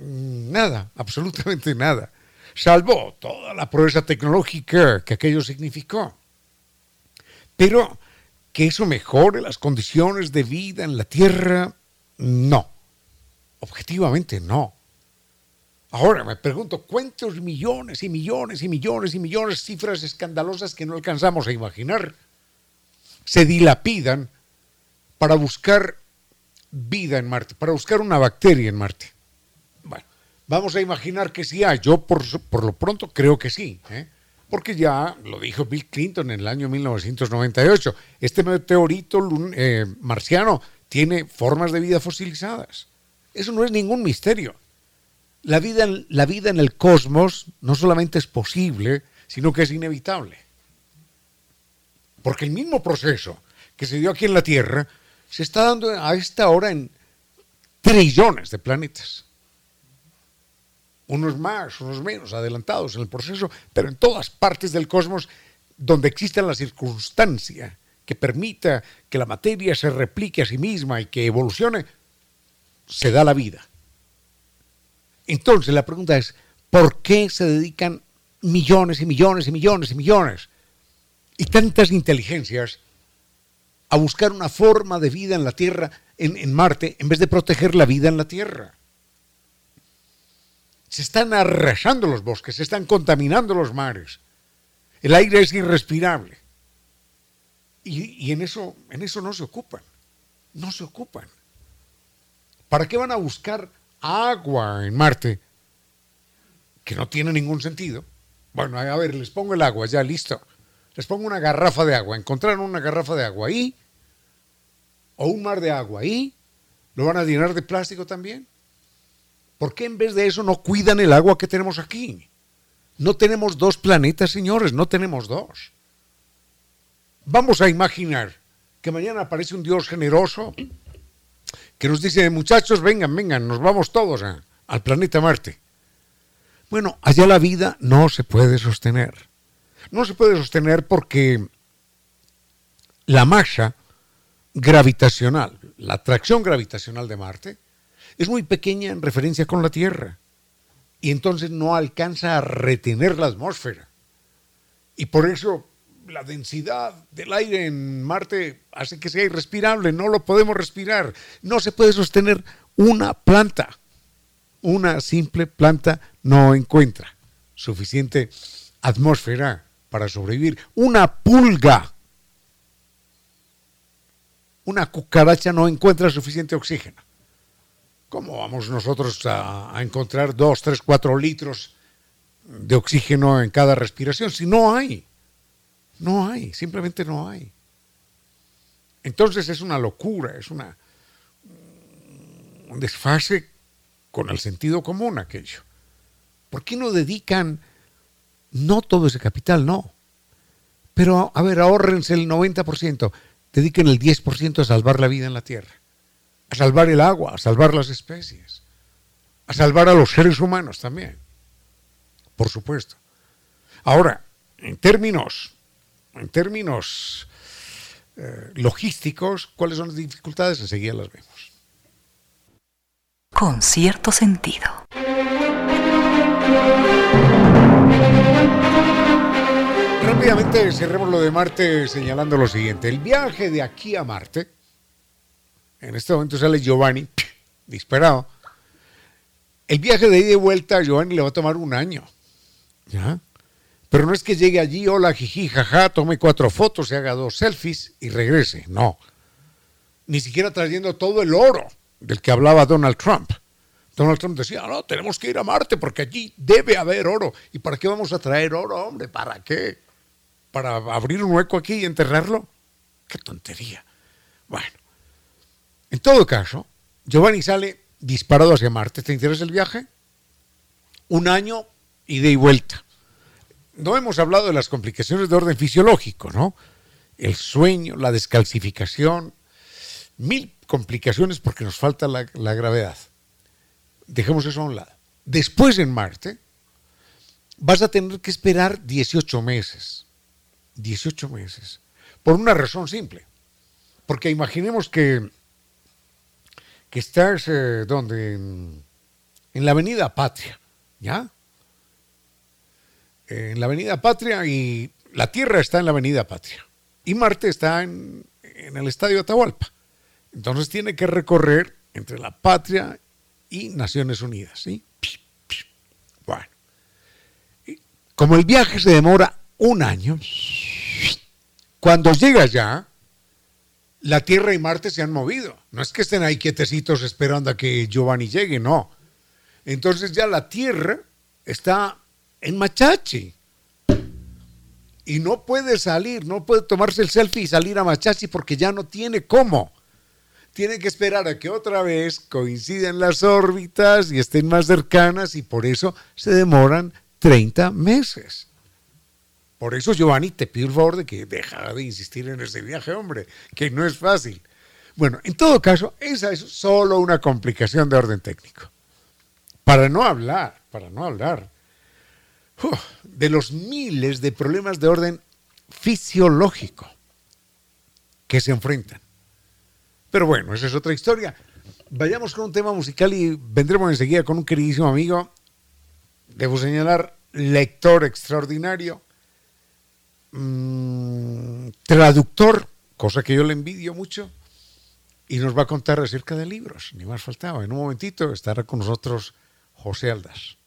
Nada, absolutamente nada salvo toda la proeza tecnológica que aquello significó. Pero que eso mejore las condiciones de vida en la Tierra, no. Objetivamente no. Ahora me pregunto, ¿cuántos millones y millones y millones y millones, cifras escandalosas que no alcanzamos a imaginar, se dilapidan para buscar vida en Marte, para buscar una bacteria en Marte? Vamos a imaginar que sí. Yo por, lo pronto creo que sí. ¿eh? Porque ya lo dijo Bill Clinton en el año 1998. Este meteorito eh, marciano tiene formas de vida fosilizadas. Eso no es ningún misterio. La vida, la vida en el cosmos no solamente es posible, sino que es inevitable. Porque el mismo proceso que se dio aquí en la Tierra se está dando a esta hora en trillones de planetas unos más, unos menos adelantados en el proceso, pero en todas partes del cosmos donde exista la circunstancia que permita que la materia se replique a sí misma y que evolucione, se da la vida. Entonces la pregunta es, ¿por qué se dedican millones y millones y millones y millones y tantas inteligencias a buscar una forma de vida en la Tierra, en, en Marte, en vez de proteger la vida en la Tierra? Se están arrasando los bosques, se están contaminando los mares. El aire es irrespirable. Y, en, eso, en eso no se ocupan. No se ocupan. ¿Para qué van a buscar agua en Marte? Que no tiene ningún sentido. Bueno, a ver, les pongo el agua, ya listo. Les pongo una garrafa de agua. Encontraron una garrafa de agua ahí, o un mar de agua ahí, ¿lo van a llenar de plástico también? ¿Por qué en vez de eso no cuidan el agua que tenemos aquí? No tenemos dos planetas, señores, no tenemos dos. Vamos a imaginar que mañana aparece un Dios generoso que nos dice, muchachos, vengan, vengan, nos vamos todos al planeta Marte. Bueno, allá la vida no se puede sostener. No se puede sostener porque la masa gravitacional, la atracción gravitacional de Marte, es muy pequeña en referencia con la Tierra y entonces no alcanza a retener la atmósfera. Y por eso la densidad del aire en Marte hace que sea irrespirable, no lo podemos respirar, no se puede sostener una planta. Una simple planta no encuentra suficiente atmósfera para sobrevivir. Una pulga, una cucaracha no encuentra suficiente oxígeno. ¿Cómo vamos nosotros a, encontrar 2, 3, 4 litros de oxígeno en cada respiración si no hay? No hay, simplemente no hay. Entonces es una locura, es una, un desfase con el sentido común aquello. ¿Por qué no dedican, no todo ese capital, no? Pero, a ver, ahorrense el 90%, dediquen el 10% a salvar la vida en la Tierra, a salvar el agua, a salvar las especies, a salvar a los seres humanos también, por supuesto. Ahora, en términos, en términos eh, logísticos, ¿cuáles son las dificultades? Enseguida las vemos. Con cierto sentido. Rápidamente cerremos lo de Marte señalando lo siguiente. El viaje de aquí a Marte, en este momento sale Giovanni, <clears throat> disparado. El viaje de ida y vuelta a Giovanni le va a tomar un año. ¿Ya? Pero no es que llegue allí, hola, jiji, jaja, tome cuatro fotos, se haga dos selfies y regrese. No. Ni siquiera trayendo todo el oro del que hablaba Donald Trump. Donald Trump decía, no, tenemos que ir a Marte porque allí debe haber oro. ¿Y para qué vamos a traer oro, hombre? ¿Para qué? ¿Para abrir un hueco aquí y enterrarlo? Qué tontería. Bueno, en todo caso, Giovanni sale disparado hacia Marte. ¿Te interesa el viaje? Un año ida y vuelta. No hemos hablado de las complicaciones de orden fisiológico, ¿no? El sueño, la descalcificación, mil complicaciones porque nos falta la, la gravedad dejemos eso a un lado. Después en Marte, vas a tener que esperar 18 meses. 18 meses. Por una razón simple. Porque imaginemos que, que estás, eh, donde, en, la Avenida Patria, ¿ya? En la Avenida Patria y la Tierra está en la Avenida Patria. Y Marte está en, en el Estadio Atahualpa. Entonces tiene que recorrer entre la Patria y Naciones Unidas. ¿sí? Bueno, como el viaje se demora un año, cuando llega ya, la Tierra y Marte se han movido. No es que estén ahí quietecitos esperando a que Giovanni llegue, no. Entonces ya la Tierra está en Machachi. Y no puede salir, no puede tomarse el selfie y salir a Machachi porque ya no tiene cómo tiene que esperar a que otra vez coinciden las órbitas y estén más cercanas y por eso se demoran 30 meses. Por eso, Giovanni, te pido el favor de que deja de insistir en ese viaje, hombre, que no es fácil. Bueno, en todo caso, esa es solo una complicación de orden técnico. Para no hablar, para no hablar de los miles de problemas de orden fisiológico que se enfrentan pero bueno, esa es otra historia. Vayamos con un tema musical y vendremos enseguida con un queridísimo amigo. Debo señalar, lector extraordinario, mm, traductor, cosa que yo le envidio mucho, y nos va a contar acerca de libros, ni más faltaba. En un momentito estará con nosotros José Aldas.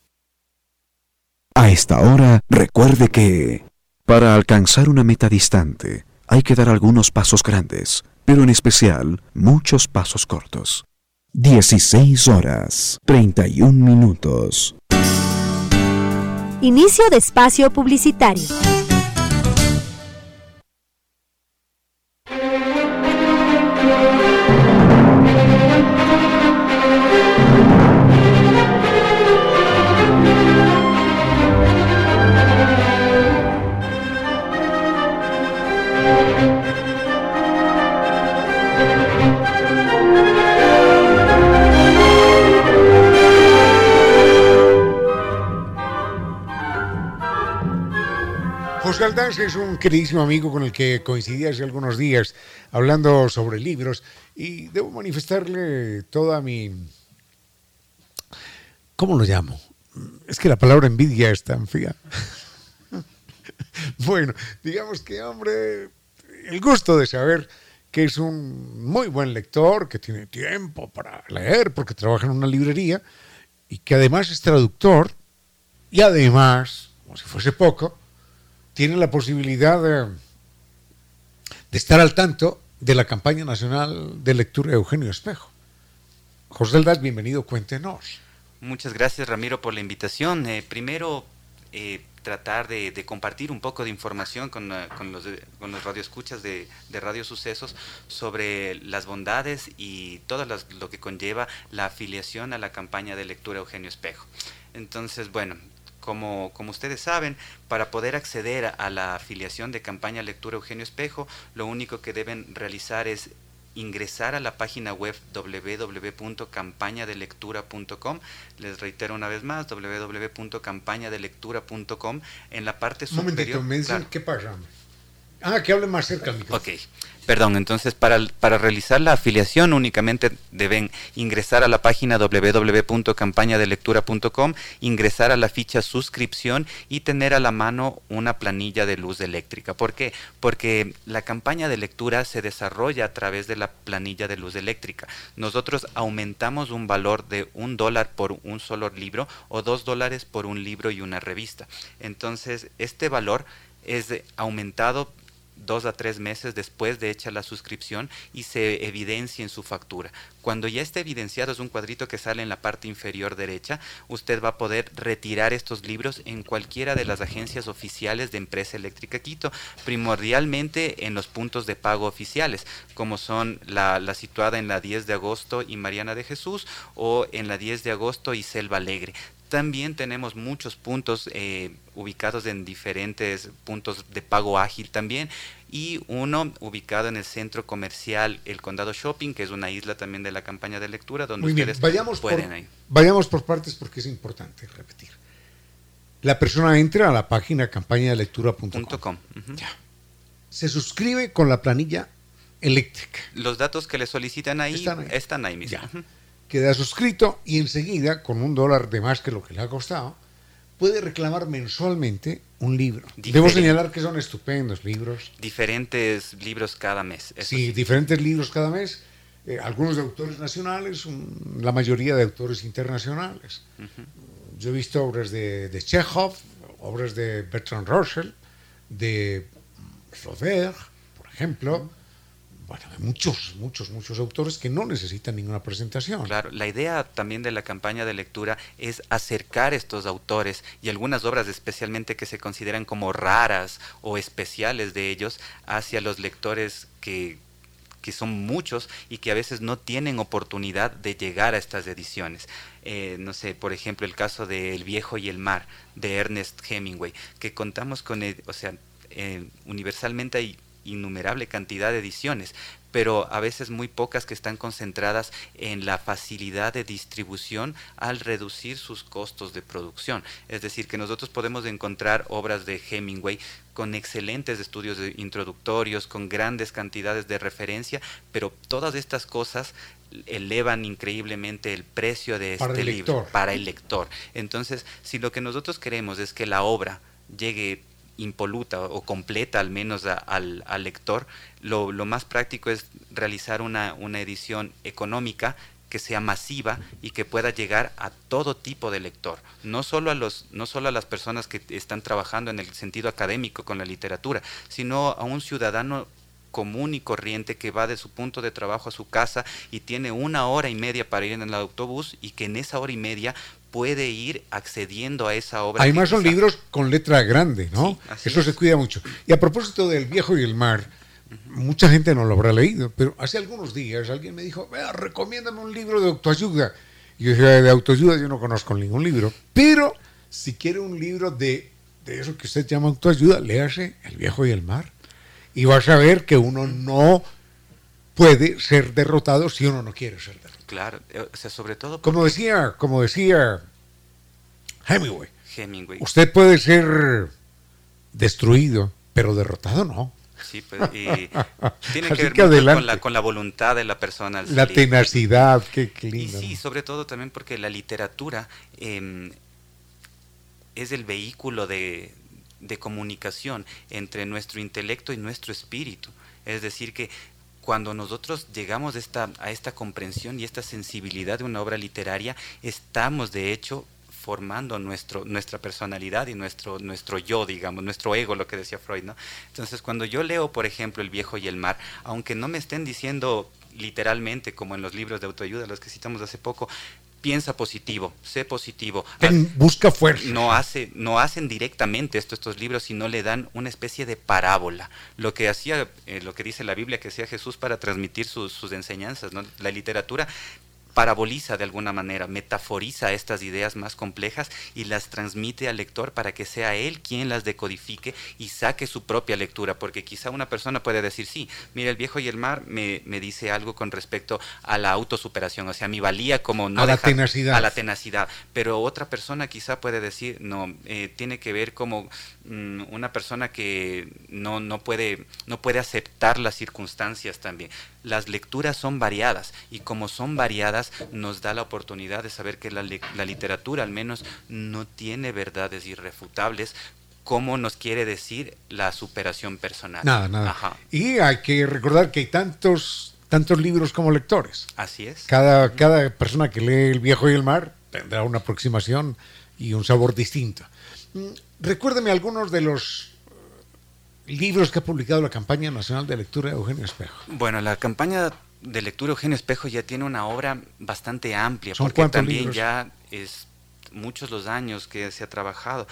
A esta hora, recuerde que para alcanzar una meta distante hay que dar algunos pasos grandes pero en especial muchos pasos cortos. 16 horas 31 minutos. Inicio de espacio publicitario. Es un queridísimo amigo con el que coincidí hace algunos días hablando sobre libros y debo manifestarle toda mi ¿cómo lo llamo? Es que la palabra envidia es tan fea. <laughs> bueno, digamos que, hombre, el gusto de saber que es un muy buen lector, que tiene tiempo para leer porque trabaja en una librería y que además es traductor y además, como si fuese poco, tiene la posibilidad de, estar al tanto de la campaña nacional de lectura Eugenio Espejo. José Eldad, bienvenido, cuéntenos. Muchas gracias Ramiro por la invitación. Eh, primero, eh, tratar de, compartir un poco de información con, eh, los, con los radioescuchas de, de Radio Sucesos sobre las bondades y todo lo que conlleva la afiliación a la campaña de lectura Eugenio Espejo. Entonces, bueno, como, como, ustedes saben, para poder acceder a la afiliación de campaña Lectura Eugenio Espejo, lo único que deben realizar es ingresar a la página web www.campañadelectura.com. Les reitero una vez más, www.campañadelectura.com. En la parte superior... Un momentito, ¿qué pasa? Ah, que hable más cerca micrófono. Ok. Perdón, entonces para, para, realizar la afiliación únicamente deben ingresar a la página www.campañadelectura.com, ingresar a la ficha suscripción y tener a la mano una planilla de luz eléctrica. ¿Por qué? Porque la campaña de lectura se desarrolla a través de la planilla de luz eléctrica. Nosotros aumentamos un valor de un dólar por un solo libro o dos dólares por un libro y una revista. Entonces, este valor es aumentado dos a tres meses después de hecha la suscripción y se evidencia en su factura. Cuando ya esté evidenciado, es un cuadrito que sale en la parte inferior derecha, usted va a poder retirar estos libros en cualquiera de las agencias oficiales de Empresa Eléctrica Quito, primordialmente en los puntos de pago oficiales, como son la, la situada en la 10 de agosto y Mariana de Jesús o en la 10 de agosto y Selva Alegre. También tenemos muchos puntos eh, ubicados en diferentes puntos de pago ágil también y uno ubicado en el centro comercial El Condado Shopping, que es una isla también de la campaña de lectura donde ustedes Vayamos pueden por, Vayamos por partes porque es importante repetir. La persona entra a la página campañadelectura.com. Ya. Se suscribe con la planilla eléctrica. Los datos que le solicitan ahí están ahí, mismo queda suscrito y enseguida, con un dólar de más que lo que le ha costado, puede reclamar mensualmente un libro. Debo señalar que son estupendos libros. Diferentes libros cada mes. Sí, diferentes libros cada mes. Eh, algunos de autores nacionales, la mayoría de autores internacionales. Yo he visto obras de, de, Chekhov, obras de Bertrand Russell, de Flaubert, por ejemplo bueno, hay muchos, muchos, muchos autores que no necesitan ninguna presentación. Claro, la idea también de la campaña de lectura es acercar estos autores y algunas obras especialmente que se consideran como raras o especiales de ellos hacia los lectores que que son muchos y que a veces no tienen oportunidad de llegar a estas ediciones. Eh, no sé, por ejemplo, el caso de El viejo y el mar de Ernest Hemingway, que contamos con, o sea, eh, universalmente hay innumerable cantidad de ediciones, pero a veces muy pocas que están concentradas en la facilidad de distribución al reducir sus costos de producción. Es decir, que nosotros podemos encontrar obras de Hemingway con excelentes estudios introductorios, con grandes cantidades de referencia, pero todas estas cosas elevan increíblemente el precio de este libro para el lector. Entonces, si lo que nosotros queremos es que la obra llegue impoluta o completa al menos al, lector, lo, más práctico es realizar una, edición económica que sea masiva y que pueda llegar a todo tipo de lector, no solo a los no solo a las personas que están trabajando en el sentido académico con la literatura, sino a un ciudadano común y corriente que va de su punto de trabajo a su casa y tiene una hora y media para ir en el autobús y que en esa hora y media puede ir accediendo a esa obra. Además son libros con letra grande, ¿no? Eso se cuida mucho. Y a propósito del viejo y el mar, mucha gente no lo habrá leído, pero hace algunos días alguien me dijo, vea, recomiéndame un libro de autoayuda. Y yo dije, de autoayuda yo no conozco ningún libro, pero si quiere un libro de, de eso que usted llama autoayuda, léase El viejo y el mar. Y vas a ver que uno no puede ser derrotado si uno no quiere ser derrotado. Claro, eh, o sea, sobre todo... Como decía, como decía Hemingway. Hemingway. Usted puede ser destruido, pero derrotado no. Sí, pues, y <laughs> tiene que ver mucho con la, con la voluntad de la persona. la tenacidad, qué lindo. Y sí, sobre todo también porque la literatura em, es el vehículo de, de comunicación entre nuestro intelecto y nuestro espíritu. Es decir, que cuando nosotros llegamos a esta, comprensión y esta sensibilidad de una obra literaria, estamos de hecho formando nuestro, nuestra personalidad y nuestro, nuestro yo, digamos, nuestro ego, lo que decía Freud, ¿no? Entonces, cuando yo leo, por ejemplo, El viejo y el mar, aunque no me estén diciendo literalmente, como en los libros de autoayuda, los que citamos hace poco, piensa positivo, sé positivo. busca fuerza. No, hace, no hacen directamente esto estos libros, sino le dan una especie de parábola. Lo que hacía, eh, lo que dice la Biblia que hacía Jesús para transmitir sus, sus enseñanzas. ¿no? La literatura paraboliza de alguna manera, metaforiza estas ideas más complejas y las transmite al lector para que sea él quien las decodifique y saque su propia lectura, porque quizá una persona puede decir, sí, mira, el viejo y el mar me, me dice algo con respecto a la autosuperación, o sea, mi valía como no... A la tenacidad. A la tenacidad, pero otra persona quizá puede decir, no, eh, tiene que ver como mm, una persona que no, no, puede, no puede aceptar las circunstancias también las lecturas son variadas y como son variadas nos da la oportunidad de saber que la, literatura al menos no tiene verdades irrefutables como nos quiere decir la superación personal. Nada, nada. Y hay que recordar que hay tantos, tantos libros como lectores. Así es. Cada, cada persona que lee El viejo y el mar tendrá una aproximación y un sabor distinto. Mm, recuérdeme algunos de los libros que ha publicado la campaña nacional de lectura de Eugenio Espejo. Bueno, la campaña de lectura Eugenio Espejo ya tiene una obra bastante amplia, porque también ya es muchos los años que se ha trabajado.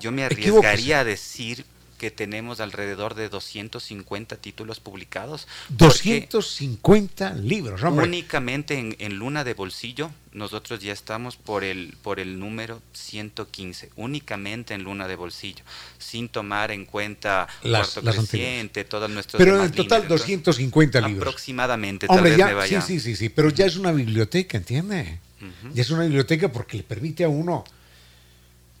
Yo me arriesgaría a decir que tenemos alrededor de 250 títulos publicados. 250 libros, Únicamente en, en, Luna de Bolsillo, nosotros ya estamos por el, por el número 115, únicamente en Luna de Bolsillo, sin tomar en cuenta las, Cuarto Creciente, todos nuestros Pero en total 250 libros. Aproximadamente, Hombre, ya, Sí, sí, sí, sí, pero ya es una biblioteca, ¿entiende? Ya es una biblioteca porque le permite a uno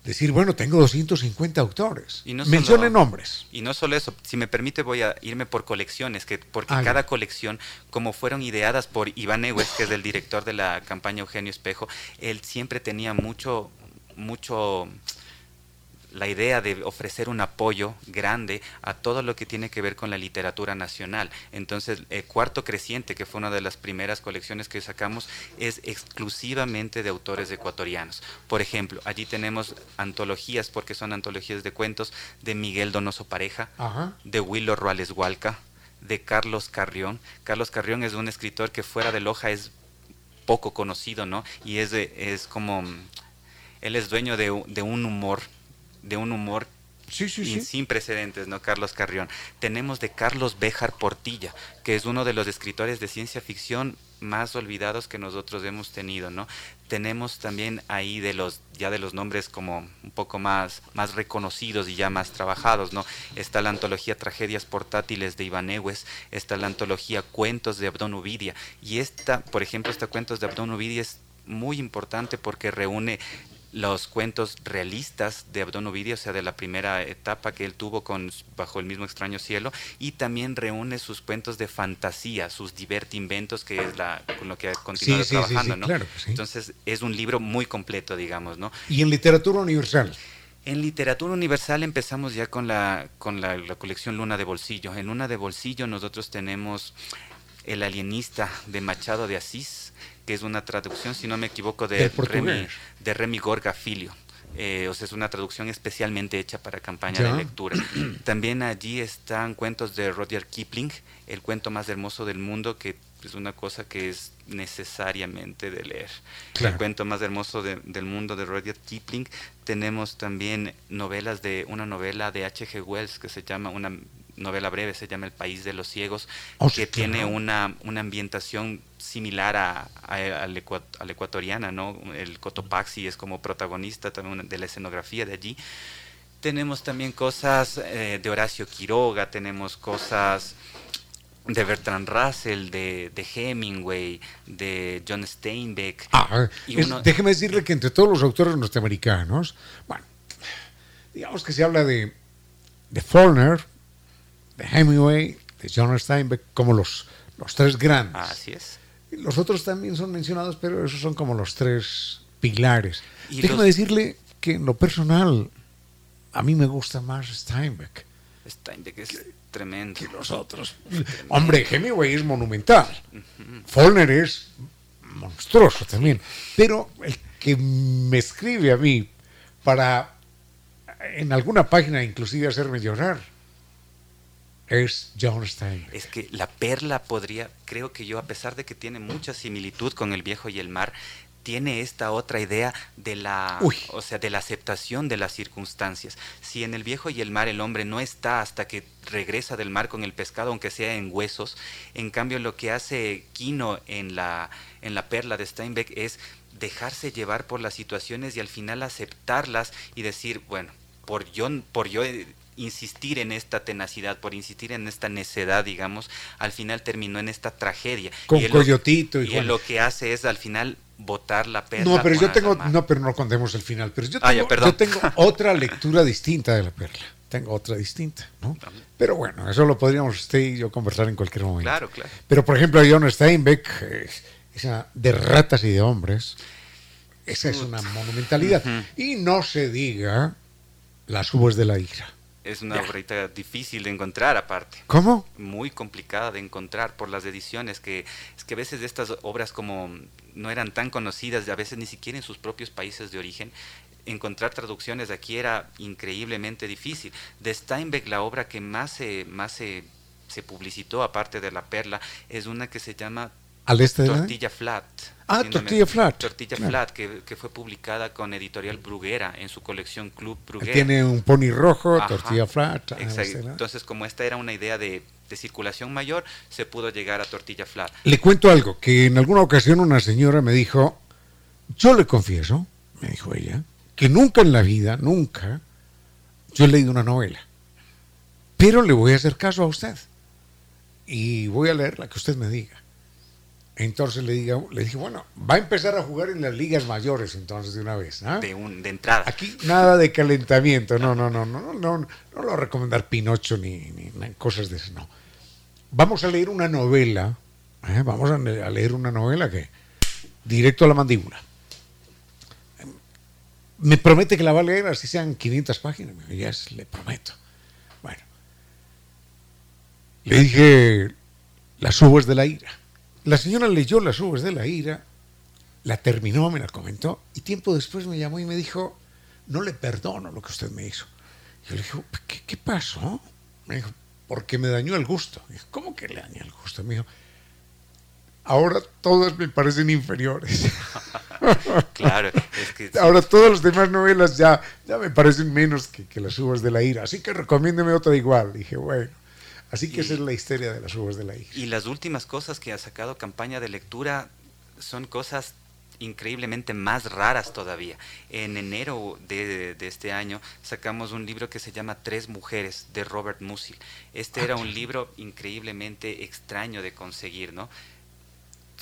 decir, bueno, tengo 250 autores. Y Mencione nombres. Y no solo eso, si me permite voy a irme por colecciones, que porque cada colección, como fueron ideadas por Iván Ewes, que es el director de la campaña Eugenio Espejo, él siempre tenía mucho, mucho la idea de ofrecer un apoyo grande a todo lo que tiene que ver con la literatura nacional. Entonces, el Cuarto Creciente, que fue una de las primeras colecciones que sacamos, es exclusivamente de autores ecuatorianos. Por ejemplo, allí tenemos antologías, porque son antologías de cuentos, de Miguel Donoso Pareja, de Willo Ruales Hualca, de Carlos Carrión. Carlos Carrión es un escritor que fuera de Loja es poco conocido, ¿no? Y es, es como, él es dueño de, de un humor de un humor sin precedentes, ¿no? Carlos Carrión. Tenemos de Carlos Béjar Portilla, que es uno de los escritores de ciencia ficción más olvidados que nosotros hemos tenido, ¿no? Tenemos también ahí de los ya de los nombres como un poco más más reconocidos y ya más trabajados, ¿no? Está la antología Tragedias portátiles de Iván está la antología Cuentos de Abdón Uvidia y esta, por ejemplo, esta Cuentos de Abdón Uvidia es muy importante porque reúne los cuentos realistas de Abdón Ovidio, o sea, de la primera etapa que él tuvo con Bajo el mismo extraño cielo, y también reúne sus cuentos de fantasía, sus divertinventos, que es la, con lo que ha continuado trabajando, ¿no? Entonces, es un libro muy completo, digamos, ¿no? ¿Y en literatura universal? En literatura universal empezamos ya con la, con la, la colección Luna de Bolsillo. En Luna de Bolsillo nosotros tenemos El alienista de Machado de Asís, que es una traducción, si no me equivoco, de, Remy, de Remy Gorga Filio. Eh, o sea, es una traducción especialmente hecha para campaña de lectura. <clears throat> También allí están cuentos de Rudyard Kipling, el cuento más hermoso del mundo, que es una cosa que es necesariamente de leer. El cuento más hermoso del mundo de Rudyard Kipling. Tenemos también novelas de una novela de H.G. Wells que se llama una novela breve, se llama El País de los Ciegos, oh, que tiene una, una ambientación similar a, a, la ecuatoriana, ¿no? El Cotopaxi es como protagonista también de la escenografía de allí. Tenemos también cosas eh, de Horacio Quiroga, tenemos cosas de Bertrand Russell, de, de Hemingway, de John Steinbeck. Ah, déjeme decirle que entre todos los autores norteamericanos, bueno, digamos que se habla de, de Faulkner, de Hemingway, de John Steinbeck, como los, los tres grandes. Así es. Los otros también son mencionados, pero esos son como los tres pilares. Y los- decirle que en lo personal, a mí me gusta más Steinbeck Steinbeck es tremendo. que los otros. Hombre, Hemingway es monumental. Faulkner es monstruoso también. Pero el que me escribe a mí para en alguna página inclusive hacerme llorar es John Steinbeck. Es que la perla podría, creo que yo, a pesar de que tiene mucha similitud con el viejo y el mar, tiene esta otra idea de la, Uy. o sea, de la aceptación de las circunstancias. Si en el viejo y el mar el hombre no está hasta que regresa del mar con el pescado, aunque sea en huesos, en cambio lo que hace Quino en la, en la perla de Steinbeck es dejarse llevar por las situaciones y al final aceptarlas y decir, bueno, por yo, por yo eh, insistir en esta tenacidad, por insistir en esta necedad, digamos, al final terminó en esta tragedia. Con lo- Coyotito y y lo que hace es al final botar la perla. No, pero yo tengo, no, pero no contemos el final. Pero yo Ah, ya, tengo, yo tengo <laughs> otra lectura distinta de la perla. Tengo otra distinta, ¿no? Pero bueno, eso lo podríamos usted y yo conversar en cualquier momento. Claro, claro. Pero por ejemplo, John Steinbeck, esa de ratas y de hombres, esa es una monumentalidad. Y no se diga las uvas de la ira. Es una obrita difícil de encontrar aparte. ¿Cómo? muy complicada de encontrar por las ediciones que es que a veces estas obras como no eran tan conocidas a veces ni siquiera en sus propios países de origen encontrar traducciones de aquí era increíblemente difícil de Steinbeck la obra que más se más se, se publicitó aparte de la perla es una que se llama ¿Al este de la Tortilla Flat. Ah, Tortilla Flat, Tortilla claro. Flat, que, que fue publicada con Editorial Bruguera en su colección Club Bruguera. Tiene un pony rojo, Ajá. tortilla flat. Exacto. Entonces, como esta era una idea de, de circulación mayor, se pudo llegar a tortilla flat. Le cuento algo, que en alguna ocasión una señora me dijo, yo le confieso, me dijo ella, que nunca en la vida, nunca, yo he leído una novela. Pero le voy a hacer caso a usted. Y voy a leer la que usted me diga. Entonces le, diga, le dije, bueno, va a empezar a jugar en las ligas mayores entonces de una vez. ¿ah? De, un, de entrada. Aquí nada de calentamiento, no, no, no, no, no, no, no lo voy a recomendar Pinocho ni, ni cosas de eso, no. Vamos a leer una novela, ¿eh? vamos a, le- a leer una novela que directo a la mandíbula. Me promete que la va a leer así sean 500 páginas, dijo, yes, le prometo. Bueno, le dije las uvas de la ira. La señora leyó las uvas de la ira, la terminó, me la comentó, y tiempo después me llamó y me dijo, no le perdono lo que usted me hizo. Yo le dije, ¿qué, qué pasó? Me dijo, porque me dañó el gusto. Dije, ¿cómo que le dañó el gusto? Me dijo, ahora todas me parecen inferiores. <laughs> Claro, es que sí, Ahora todas las demás novelas ya, ya me parecen menos que, que las uvas de la ira. Así que recomiéndeme otra igual. Dije, bueno. Así que esa es la historia de las uvas de la ira. Y las últimas cosas que ha sacado campaña de lectura son cosas increíblemente más raras todavía. En enero de, de este año sacamos un libro que se llama Tres Mujeres de Robert Musil. Este era un libro increíblemente extraño de conseguir, ¿no?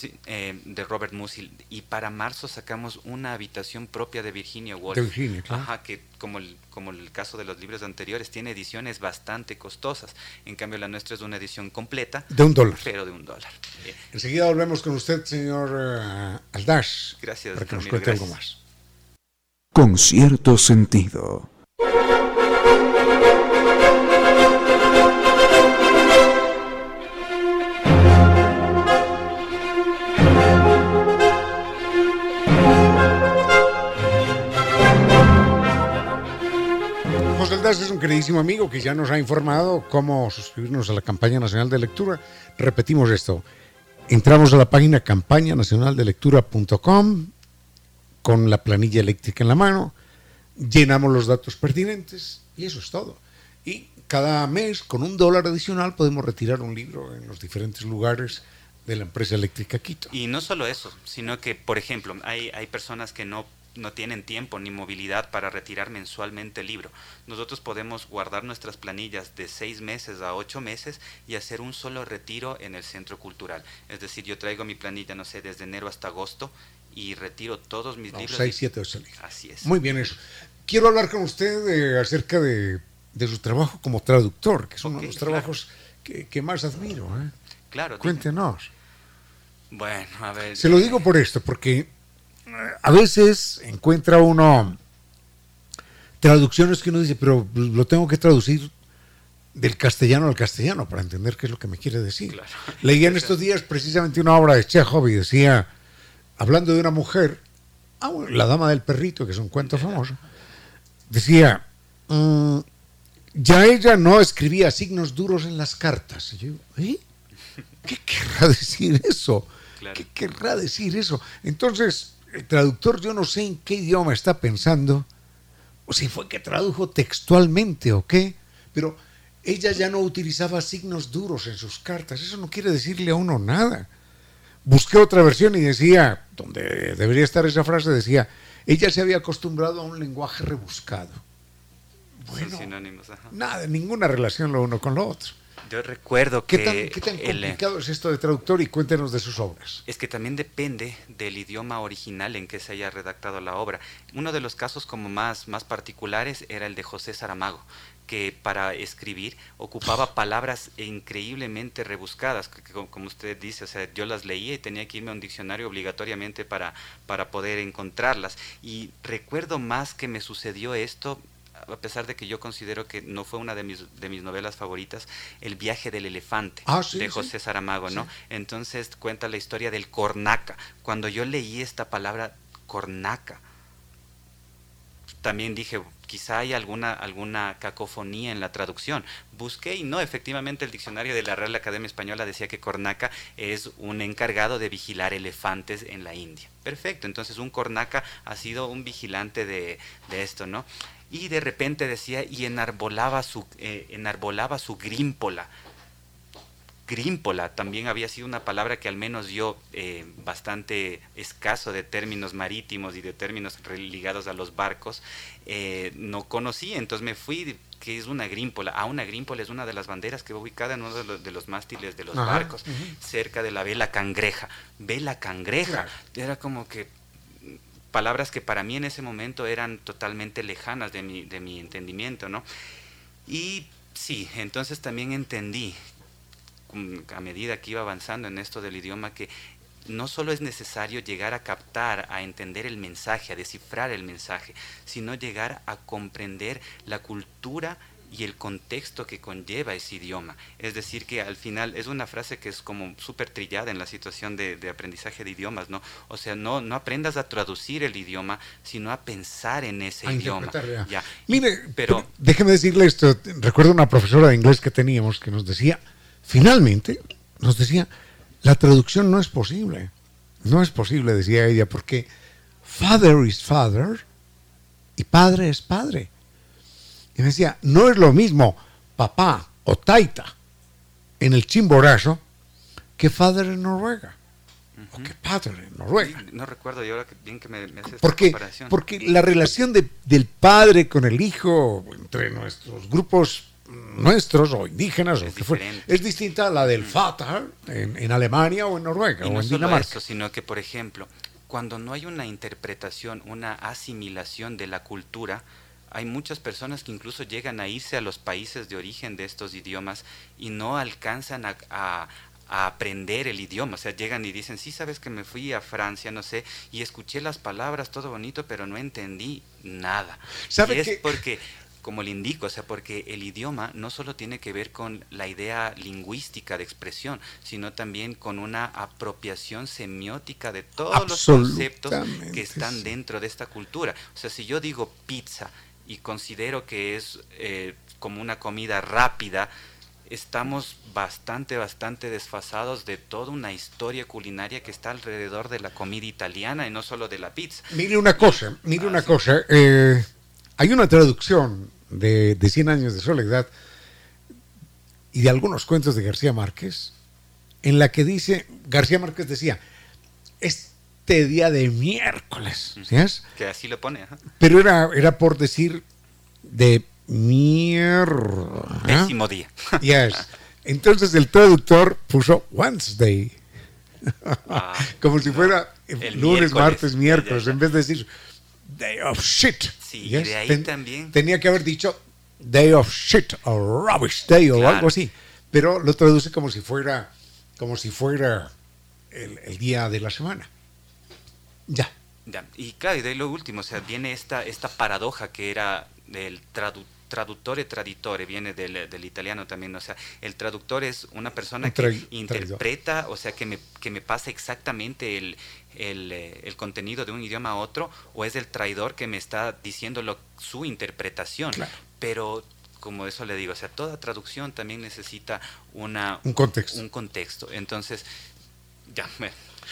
Sí, eh, de Robert Musil. Y para marzo sacamos una habitación propia de Virginia Woolf. De Virginia, claro. Ajá, que como el, como el caso de los libros anteriores, tiene ediciones bastante costosas. En cambio, la nuestra es una edición completa, De un dólar. pero de un dólar. Eh, Enseguida volvemos con usted, señor eh, Aldash. Gracias, Para que nos cuente algo más. Con cierto sentido. Es un queridísimo amigo que ya nos ha informado cómo suscribirnos a la campaña nacional de lectura. Repetimos esto. Entramos a la página campañanacionaldelectura.com con la planilla eléctrica en la mano, llenamos los datos pertinentes y eso es todo. Y cada mes, con un dólar adicional, podemos retirar un libro en los diferentes lugares de la empresa eléctrica Quito. Y no solo eso, sino que, por ejemplo, hay, hay personas que no, no tienen tiempo ni movilidad para retirar mensualmente el libro. Nosotros podemos guardar nuestras planillas de seis meses a ocho meses y hacer un solo retiro en el centro cultural. Es decir, yo traigo mi planilla, no sé, desde enero hasta agosto y retiro todos mis No, libros. 6, y- 7, 8 libros. Así es. Muy bien eso. Quiero hablar con usted eh, acerca de de su trabajo como traductor, que es uno de los trabajos que, más admiro. ¿eh? Claro. Cuéntenos. Bueno, a ver. Se lo digo por esto, porque eh, a veces encuentra uno traducciones que uno dice, pero lo tengo que traducir del castellano al castellano para entender qué es lo que me quiere decir. Leí Leía en estos días precisamente una obra de Chekhov y decía, hablando de una mujer, ah, la dama del perrito, que es un cuento famoso, decía, mm, ya ella no escribía signos duros en las cartas. Y yo, ¿eh? ¿Qué querrá <laughs> decir eso? ¿Qué querrá decir eso? Entonces, el traductor yo no sé en qué idioma está pensando, o si fue que tradujo textualmente o qué, pero ella ya no utilizaba signos duros en sus cartas. Eso no quiere decirle a uno nada. Busqué otra versión y decía, donde debería estar esa frase, decía, ella se había acostumbrado a un lenguaje rebuscado. Bueno, sinónimos, nada, ninguna relación lo uno con lo otro. Yo recuerdo que... ¿Qué tan, complicado es esto de traductor y cuéntenos de sus obras? Es que también depende del idioma original en que se haya redactado la obra. Uno de los casos como más, más particulares era el de José Saramago, que para escribir ocupaba palabras increíblemente rebuscadas, que, como usted dice, o sea, yo las leía y tenía que irme a un diccionario obligatoriamente para, para poder encontrarlas. Y recuerdo más que me sucedió esto a pesar de que yo considero que no fue una de mis, de mis novelas favoritas, El viaje del elefante ah, de José Saramago, ¿no? Entonces cuenta la historia del cornaca. Cuando yo leí esta palabra cornaca, también dije, quizá hay alguna, alguna cacofonía en la traducción. Busqué y no, efectivamente el diccionario de la Real Academia Española decía que cornaca es un encargado de vigilar elefantes en la India. Perfecto, entonces un cornaca ha sido un vigilante de, de esto, ¿no? Y de repente decía y enarbolaba su, eh, enarbolaba su grímpola. Grímpola también había sido una palabra que al menos yo, eh, bastante escaso de términos marítimos y de términos ligados a los barcos, eh, no conocía. Entonces me fui, que es una grímpola? Ah, una grímpola es una de las banderas que va ubicada en uno de los, mástiles de los barcos, cerca de la vela cangreja. Vela cangreja. Era como que palabras que para mí en ese momento eran totalmente lejanas de mi, de mi entendimiento, ¿no? Y sí, entonces también entendí, mm, a medida que iba avanzando en esto del idioma, que no solo es necesario llegar a captar, a entender el mensaje, a descifrar el mensaje, sino llegar a comprender la cultura y el contexto que conlleva ese idioma. Es decir, que al final es una frase que es como súper trillada en la situación de, aprendizaje de idiomas, ¿no? O sea, no, no aprendas a traducir el idioma, sino a pensar en ese idioma. Ya. Mire, pero, déjeme decirle esto, recuerdo una profesora de inglés que teníamos que nos decía, finalmente, nos decía, la traducción no es posible. No es posible, decía ella, porque father is father y padre es padre. Y me decía, no es lo mismo papá o taita en el chimborazo que father en Noruega. O que padre en Noruega. no recuerdo yo ahora bien que me, me haces porque, comparación. Porque la relación del padre con el hijo entre nuestros grupos nuestros o indígenas es, o es distinta a la del Vater en, Alemania o en Noruega o en Dinamarca. Eso, sino que, por ejemplo, cuando no hay una interpretación, una asimilación de la cultura, hay muchas personas que incluso llegan a irse a los países de origen de estos idiomas y no alcanzan a, aprender el idioma. O sea, llegan y dicen, sí, sabes que me fui a Francia, no sé, y escuché las palabras, todo bonito, pero no entendí nada. y es porque como le indico, o sea, porque el idioma no solo tiene que ver con la idea lingüística de expresión, sino también con una apropiación semiótica de todos los conceptos que están dentro de esta cultura. O sea, si yo digo pizza y considero que es eh, como una comida rápida, estamos bastante, bastante desfasados de toda una historia culinaria que está alrededor de la comida italiana y no solo de la pizza. Mire una cosa, mire una cosa. Eh, hay una traducción de, de 100 años de soledad y de algunos cuentos de García Márquez en la que dice, García Márquez decía, este día de miércoles. ¿sabes? Que así lo pone. Pero era, era por decir de mierda. Décimo día. <laughs> Yes. Entonces el traductor puso Wednesday. Ah, <laughs> Como si fuera lunes, martes, miércoles, en vez de decir day of shit. Sí, de ahí también. Tenía que haber dicho Day of Shit o Rubbish Day o algo así, pero lo traduce como si fuera, como si fuera el, día de la semana. Ya. Y claro, y de lo último, o sea, viene esta, esta paradoja que era del traductor traductore traditore viene del, italiano también, o sea, el traductor es una persona que interpreta, o sea, que me, que me pasa exactamente el, eh, el, contenido de un idioma a otro, o es el traidor que me está diciendo lo, su interpretación. Pero como eso le digo, o sea, toda traducción también necesita una, un contexto. Un contexto. Entonces, ya.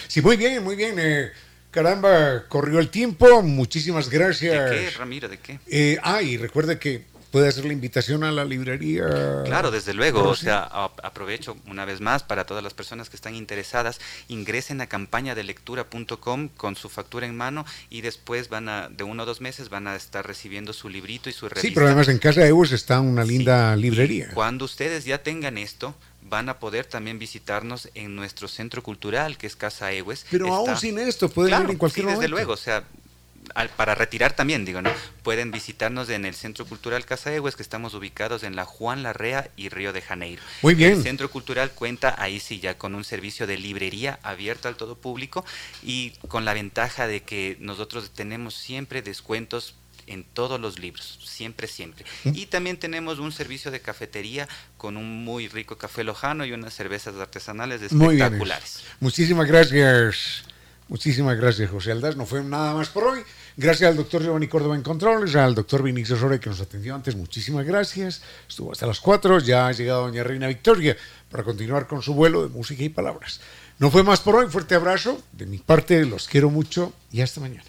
Sí, muy bien, muy bien. Eh, caramba, corrió el tiempo. Muchísimas gracias. ¿De qué, Ramiro? ¿De qué? Eh, ah, y recuerde que puede hacer la invitación a la librería. Claro, desde luego. O sea, aprovecho una vez más para todas las personas que están interesadas, ingresen a campañadelectura.com con su factura en mano y después van a, de uno o dos meses, van a estar recibiendo su librito y su revista. Sí, pero además en Casa de Eus está una linda librería. cuando ustedes ya tengan esto, van a poder también visitarnos en nuestro centro cultural, que es Casa Ewes. Pero aún sin esto, pueden ir en cualquier sí, desde luego, o sea, para retirar también, digo, ¿no? Pueden visitarnos en el Centro Cultural Casa Egues, que estamos ubicados en la Juan Larrea y Río de Janeiro. Muy bien. El Centro Cultural cuenta ahí sí ya con un servicio de librería abierto al todo público y con la ventaja de que nosotros tenemos siempre descuentos en todos los libros, siempre, siempre. Y también tenemos un servicio de cafetería con un muy rico café lojano y unas cervezas artesanales espectaculares. Muchísimas gracias. Muchísimas gracias, José Aldaz. No fue nada más por hoy. Gracias al doctor Giovanni Córdoba en Controles, al doctor Vinicius Sore que nos atendió antes. Muchísimas gracias. Estuvo hasta las 4. Ya ha llegado doña Reina Victoria para continuar con su vuelo de música y palabras. No fue más por hoy. Fuerte abrazo. De mi parte, los quiero mucho y hasta mañana.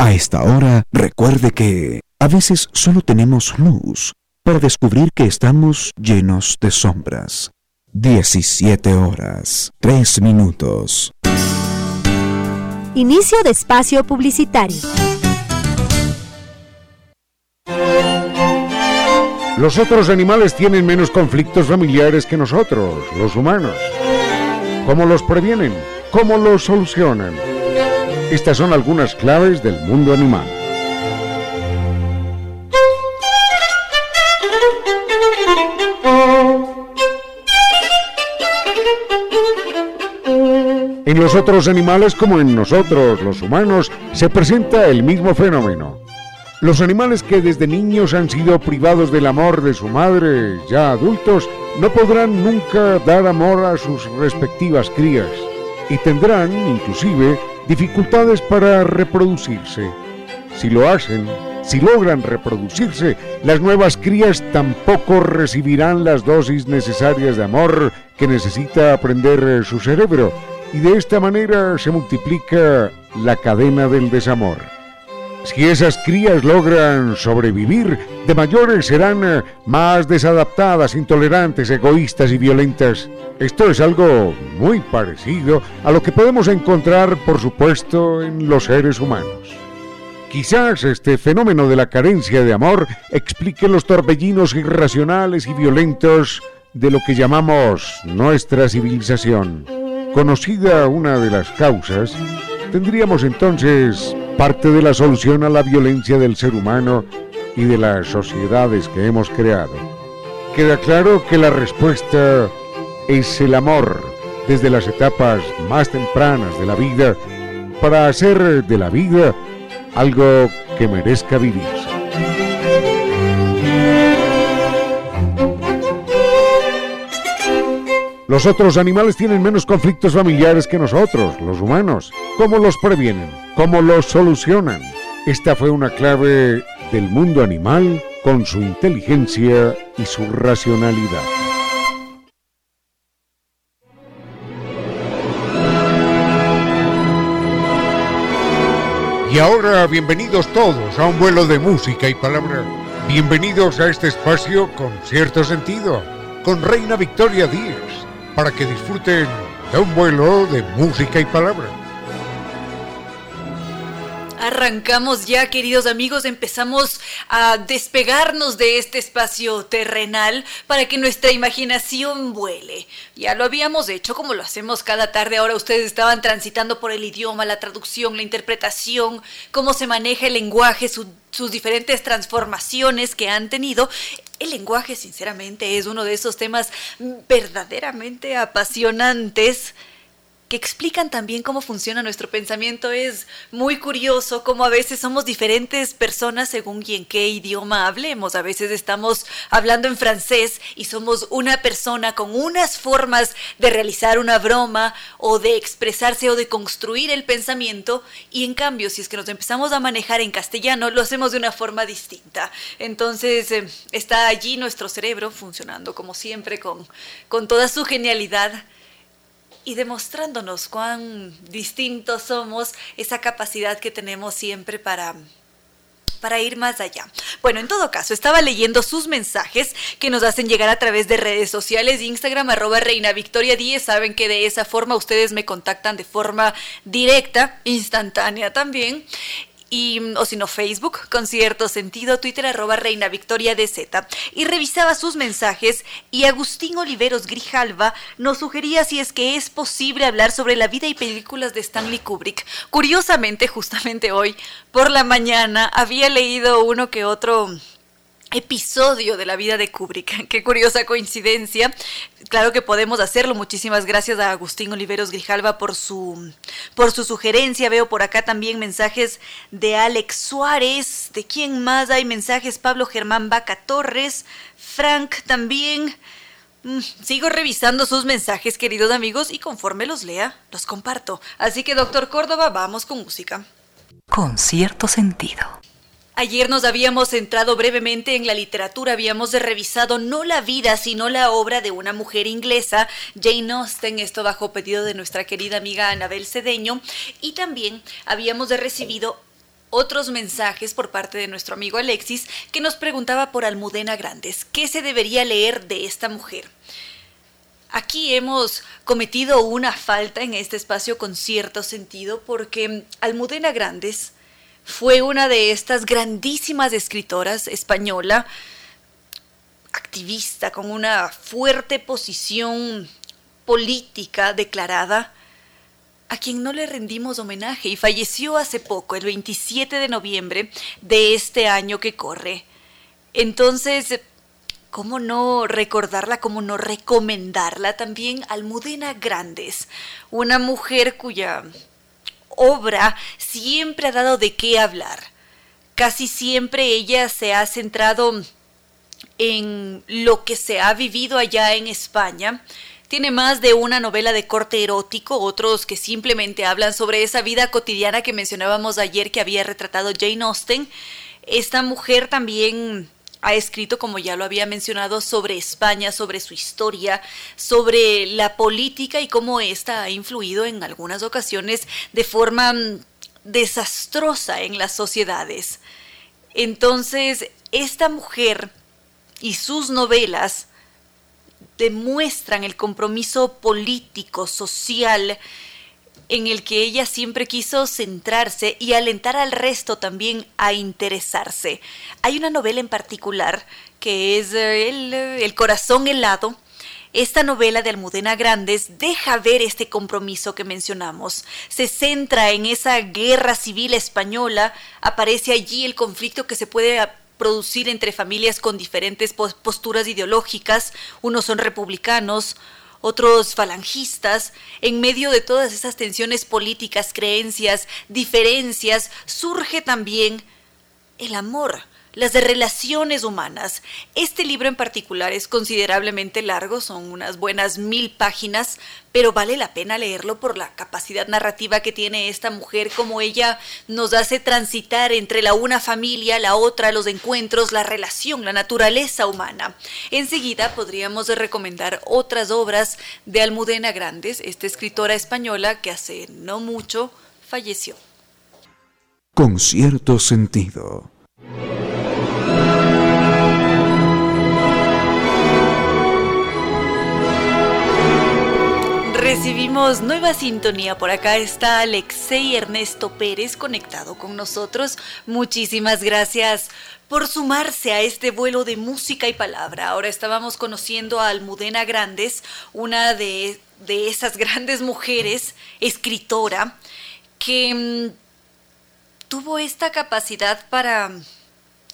A esta hora, recuerde que a veces solo tenemos luz para descubrir que estamos llenos de sombras. 17 horas, 3 minutos. Inicio de espacio publicitario. Los otros animales tienen menos conflictos familiares que nosotros, los humanos. ¿Cómo los previenen? ¿Cómo los solucionan? Estas son algunas claves del mundo animal. En los otros animales como en nosotros, los humanos, se presenta el mismo fenómeno. Los animales que desde niños han sido privados del amor de su madre, ya adultos, no podrán nunca dar amor a sus respectivas crías y tendrán, inclusive, dificultades para reproducirse. Si lo hacen, si logran reproducirse, las nuevas crías tampoco recibirán las dosis necesarias de amor que necesita aprender su cerebro y de esta manera se multiplica la cadena del desamor. Si esas crías logran sobrevivir, de mayores serán eh, más desadaptadas, intolerantes, egoístas y violentas. Esto es algo muy parecido a lo que podemos encontrar, por supuesto, en los seres humanos. Quizás este fenómeno de la carencia de amor explique los torbellinos irracionales y violentos de lo que llamamos nuestra civilización. Conocida una de las causas, tendríamos entonces parte de la solución a la violencia del ser humano y de las sociedades que hemos creado. Queda claro que la respuesta es el amor desde las etapas más tempranas de la vida para hacer de la vida algo que merezca vivirse. Los otros animales tienen menos conflictos familiares que nosotros, los humanos. ¿Cómo los previenen? ¿Cómo los solucionan? Esta fue una clave del mundo animal con su inteligencia y su racionalidad. Y ahora bienvenidos todos a un vuelo de música y palabra. Bienvenidos a este espacio con cierto sentido, con Reina Victoria Díaz para que disfruten de un vuelo de música y palabra. Arrancamos ya, queridos amigos, empezamos a despegarnos de este espacio terrenal para que nuestra imaginación vuele. Ya lo habíamos hecho como lo hacemos cada tarde, ahora ustedes estaban transitando por el idioma, la traducción, la interpretación, cómo se maneja el lenguaje, sus diferentes transformaciones que han tenido. El lenguaje, sinceramente, es uno de esos temas verdaderamente apasionantes que explican también cómo funciona nuestro pensamiento. Es muy curioso cómo a veces somos diferentes personas según en qué idioma hablemos. A veces estamos hablando en francés y somos una persona con unas formas de realizar una broma o de expresarse o de construir el pensamiento y en cambio si es que nos empezamos a manejar en castellano lo hacemos de una forma distinta. Entonces eh, está allí nuestro cerebro funcionando como siempre con, con toda su genialidad y demostrándonos cuán distintos somos, esa capacidad que tenemos siempre para para ir más allá. Bueno, en todo caso, estaba leyendo sus mensajes que nos hacen llegar a través de redes sociales, Instagram, arroba Reina Victoria 10. Saben que de esa forma ustedes me contactan de forma directa, instantánea también y, o si no, Facebook, con cierto sentido, Twitter arroba Reina Victoria de Z. Y revisaba sus mensajes y Agustín Oliveros Grijalva nos sugería si es que es posible hablar sobre la vida y películas de Stanley Kubrick. Curiosamente, justamente hoy por la mañana había leído uno que otro episodio de la vida de Kubrick. <laughs> Qué curiosa coincidencia. Claro que podemos hacerlo. Muchísimas gracias a Agustín Oliveros Grijalva por su, por su sugerencia. Veo por acá también mensajes de Alex Suárez. ¿De quién más hay mensajes? Pablo Germán Vaca Torres. Frank también. Mm, sigo revisando sus mensajes, queridos amigos, y conforme los lea, los comparto. Así que, doctor Córdoba, vamos con música. Con cierto sentido. Ayer nos habíamos centrado brevemente en la literatura, habíamos revisado no la vida, sino la obra de una mujer inglesa, Jane Austen, esto bajo pedido de nuestra querida amiga Anabel Cedeño, y también habíamos recibido otros mensajes por parte de nuestro amigo Alexis que nos preguntaba por Almudena Grandes, ¿qué se debería leer de esta mujer? Aquí hemos cometido una falta en este espacio con cierto sentido porque Almudena Grandes fue una de estas grandísimas escritoras española, activista, con una fuerte posición política declarada, a quien no le rendimos homenaje y falleció hace poco, el 27 de noviembre de este año que corre. Entonces, ¿cómo no recordarla, cómo no recomendarla también? Almudena Grandes, una mujer cuya obra siempre ha dado de qué hablar. Casi siempre ella se ha centrado en lo que se ha vivido allá en España. Tiene más de una novela de corte erótico, otros que simplemente hablan sobre esa vida cotidiana que mencionábamos ayer que había retratado Jane Austen. Esta mujer también ha escrito, como ya lo había mencionado, sobre España, sobre su historia, sobre la política y cómo ésta ha influido en algunas ocasiones de forma mm, desastrosa en las sociedades. Entonces, esta mujer y sus novelas demuestran el compromiso político, social, en el que ella siempre quiso centrarse y alentar al resto también a interesarse. Hay una novela en particular que es eh, el, eh, el corazón helado, esta novela de Almudena Grandes deja ver este compromiso que mencionamos. Se centra en esa guerra civil española, aparece allí el conflicto que se puede producir entre familias con diferentes posturas ideológicas, unos son republicanos, otros falangistas, en medio de todas esas tensiones políticas, creencias, diferencias, surge también el amor, las de relaciones humanas. Este libro en particular es considerablemente largo, son unas buenas mil páginas, pero vale la pena leerlo por la capacidad narrativa que tiene esta mujer, como ella nos hace transitar entre la una familia, la otra, los encuentros, la relación, la naturaleza humana. Enseguida podríamos recomendar otras obras de Almudena Grandes, esta escritora española que hace no mucho falleció. Con cierto sentido. Recibimos nueva sintonía. Por acá está Alexei Ernesto Pérez conectado con nosotros. Muchísimas gracias por sumarse a este vuelo de música y palabra. Ahora estábamos conociendo a Almudena Grandes, una de, de esas grandes mujeres, escritora, que mm, tuvo esta capacidad para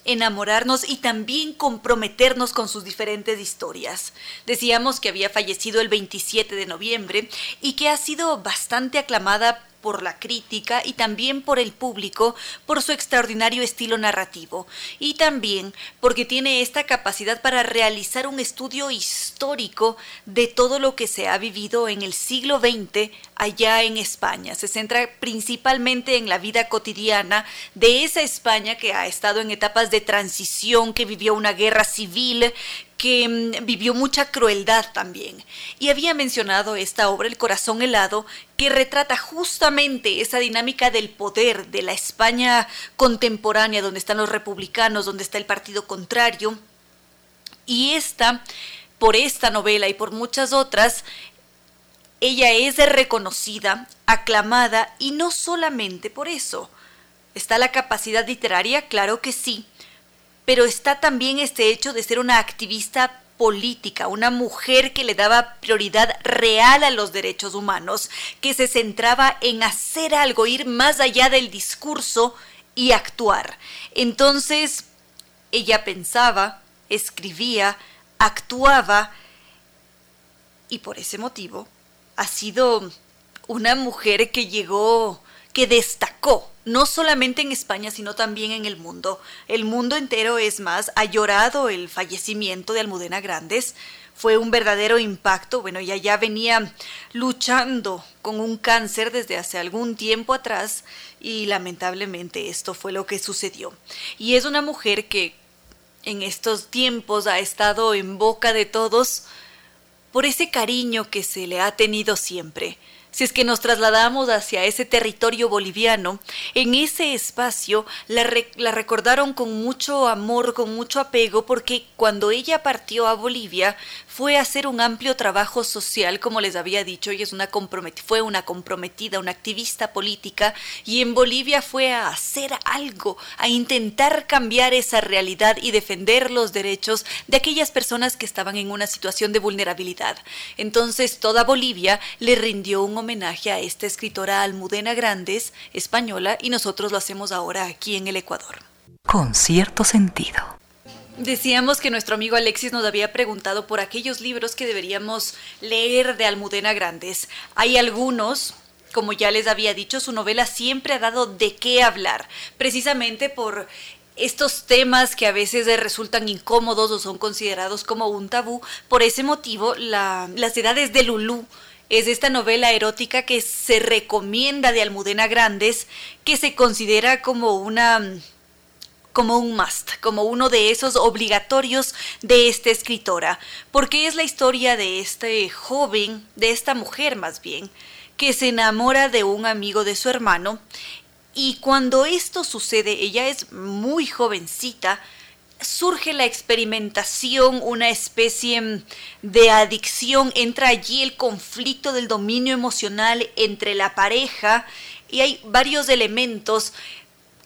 enamorarnos y también comprometernos con sus diferentes historias. Decíamos que había fallecido el 27 de noviembre y que ha sido bastante aclamada por la crítica y también por el público por su extraordinario estilo narrativo y también porque tiene esta capacidad para realizar un estudio histórico de todo lo que se ha vivido en el siglo XX allá en España. Se centra principalmente en la vida cotidiana de esa España que ha estado en etapas de transición, que vivió una guerra civil, que mm, vivió mucha crueldad también. Y había mencionado esta obra, El corazón helado, que retrata justamente esa dinámica del poder de la España contemporánea, donde están los republicanos, donde está el partido contrario. Y esta, por esta novela y por muchas otras, ella es reconocida, aclamada, y no solamente por eso. ¿Está la capacidad literaria? Claro que sí pero está también este hecho de ser una activista política, una mujer que le daba prioridad real a los derechos humanos, que se centraba en hacer algo, ir más allá del discurso y actuar. Entonces, ella pensaba, escribía, actuaba, y por ese motivo ha sido una mujer que llegó, que destacó no solamente en España, sino también en el mundo. El mundo entero, es más, ha llorado el fallecimiento de Almudena Grandes. Fue un verdadero impacto. Bueno, ella ya venía luchando con un cáncer desde hace algún tiempo atrás y lamentablemente esto fue lo que sucedió. Y es una mujer que en estos tiempos ha estado en boca de todos por ese cariño que se le ha tenido siempre si es que nos trasladamos hacia ese territorio boliviano, en ese espacio la, recordaron con mucho amor, con mucho apego, porque cuando ella partió a Bolivia fue a hacer un amplio trabajo social, como les había dicho, ella es una fue una comprometida, una activista política, y en Bolivia fue a hacer algo, a intentar cambiar esa realidad y defender los derechos de aquellas personas que estaban en una situación de vulnerabilidad. Entonces toda Bolivia le rindió un homenaje a esta escritora Almudena Grandes, española, y nosotros lo hacemos ahora aquí en el Ecuador. Con cierto sentido. Decíamos que nuestro amigo Alexis nos había preguntado por aquellos libros que deberíamos leer de Almudena Grandes. Hay algunos, como ya les había dicho, su novela siempre ha dado de qué hablar, precisamente por estos temas que a veces resultan incómodos o son considerados como un tabú. Por ese motivo, Las edades de Lulú es esta novela erótica que se recomienda de Almudena Grandes, que se considera como una como un must, como uno de esos obligatorios de esta escritora, porque es la historia de este joven, de esta mujer más bien, que se enamora de un amigo de su hermano y cuando esto sucede, ella es muy jovencita, surge la experimentación, una especie de adicción, entra allí el conflicto del dominio emocional entre la pareja y hay varios elementos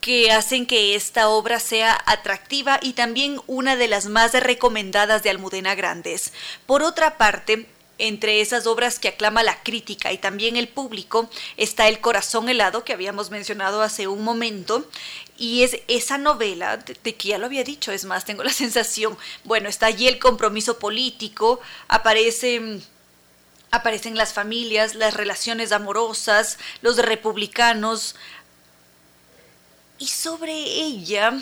que hacen que esta obra sea atractiva y también una de las más recomendadas de Almudena Grandes. Por otra parte, entre esas obras que aclama la crítica y también el público está El corazón helado que habíamos mencionado hace un momento y es esa novela de, que ya lo había dicho, es más, tengo la <laughs> sensación, bueno, está allí el compromiso político, aparece aparecen las familias, las relaciones amorosas, los republicanos, y sobre ella,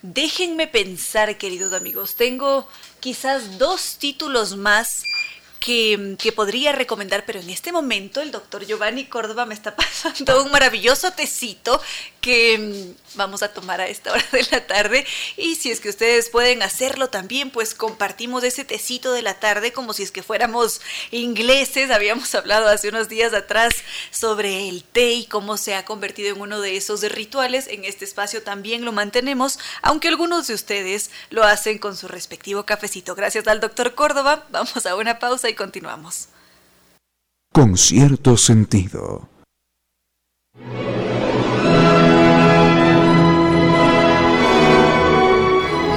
déjenme pensar, queridos amigos, tengo quizás dos títulos más que, que, podría recomendar, pero en este momento el doctor Giovanni Córdoba me está <laughs> pasando un maravilloso tecito que mm, vamos a tomar a esta hora de la tarde y si es que ustedes pueden hacerlo también, pues compartimos ese tecito de la tarde como si es que fuéramos ingleses. Habíamos hablado hace unos días atrás sobre el té y cómo se ha convertido en uno de esos rituales. En este espacio también lo mantenemos, aunque algunos de ustedes lo hacen con su respectivo cafecito. Gracias al doctor Córdoba. Vamos a una pausa y continuamos. con cierto sentido.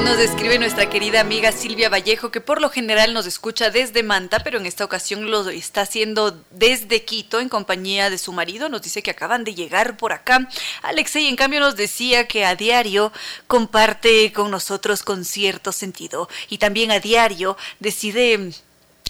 Nos escribe nuestra querida amiga Silvia Vallejo, que por lo general nos escucha desde Manta, pero en esta ocasión lo está haciendo desde Quito en compañía de su marido. Nos dice que acaban de llegar por acá. Alexei, en cambio, nos decía que a diario comparte con nosotros con cierto sentido y también a diario decide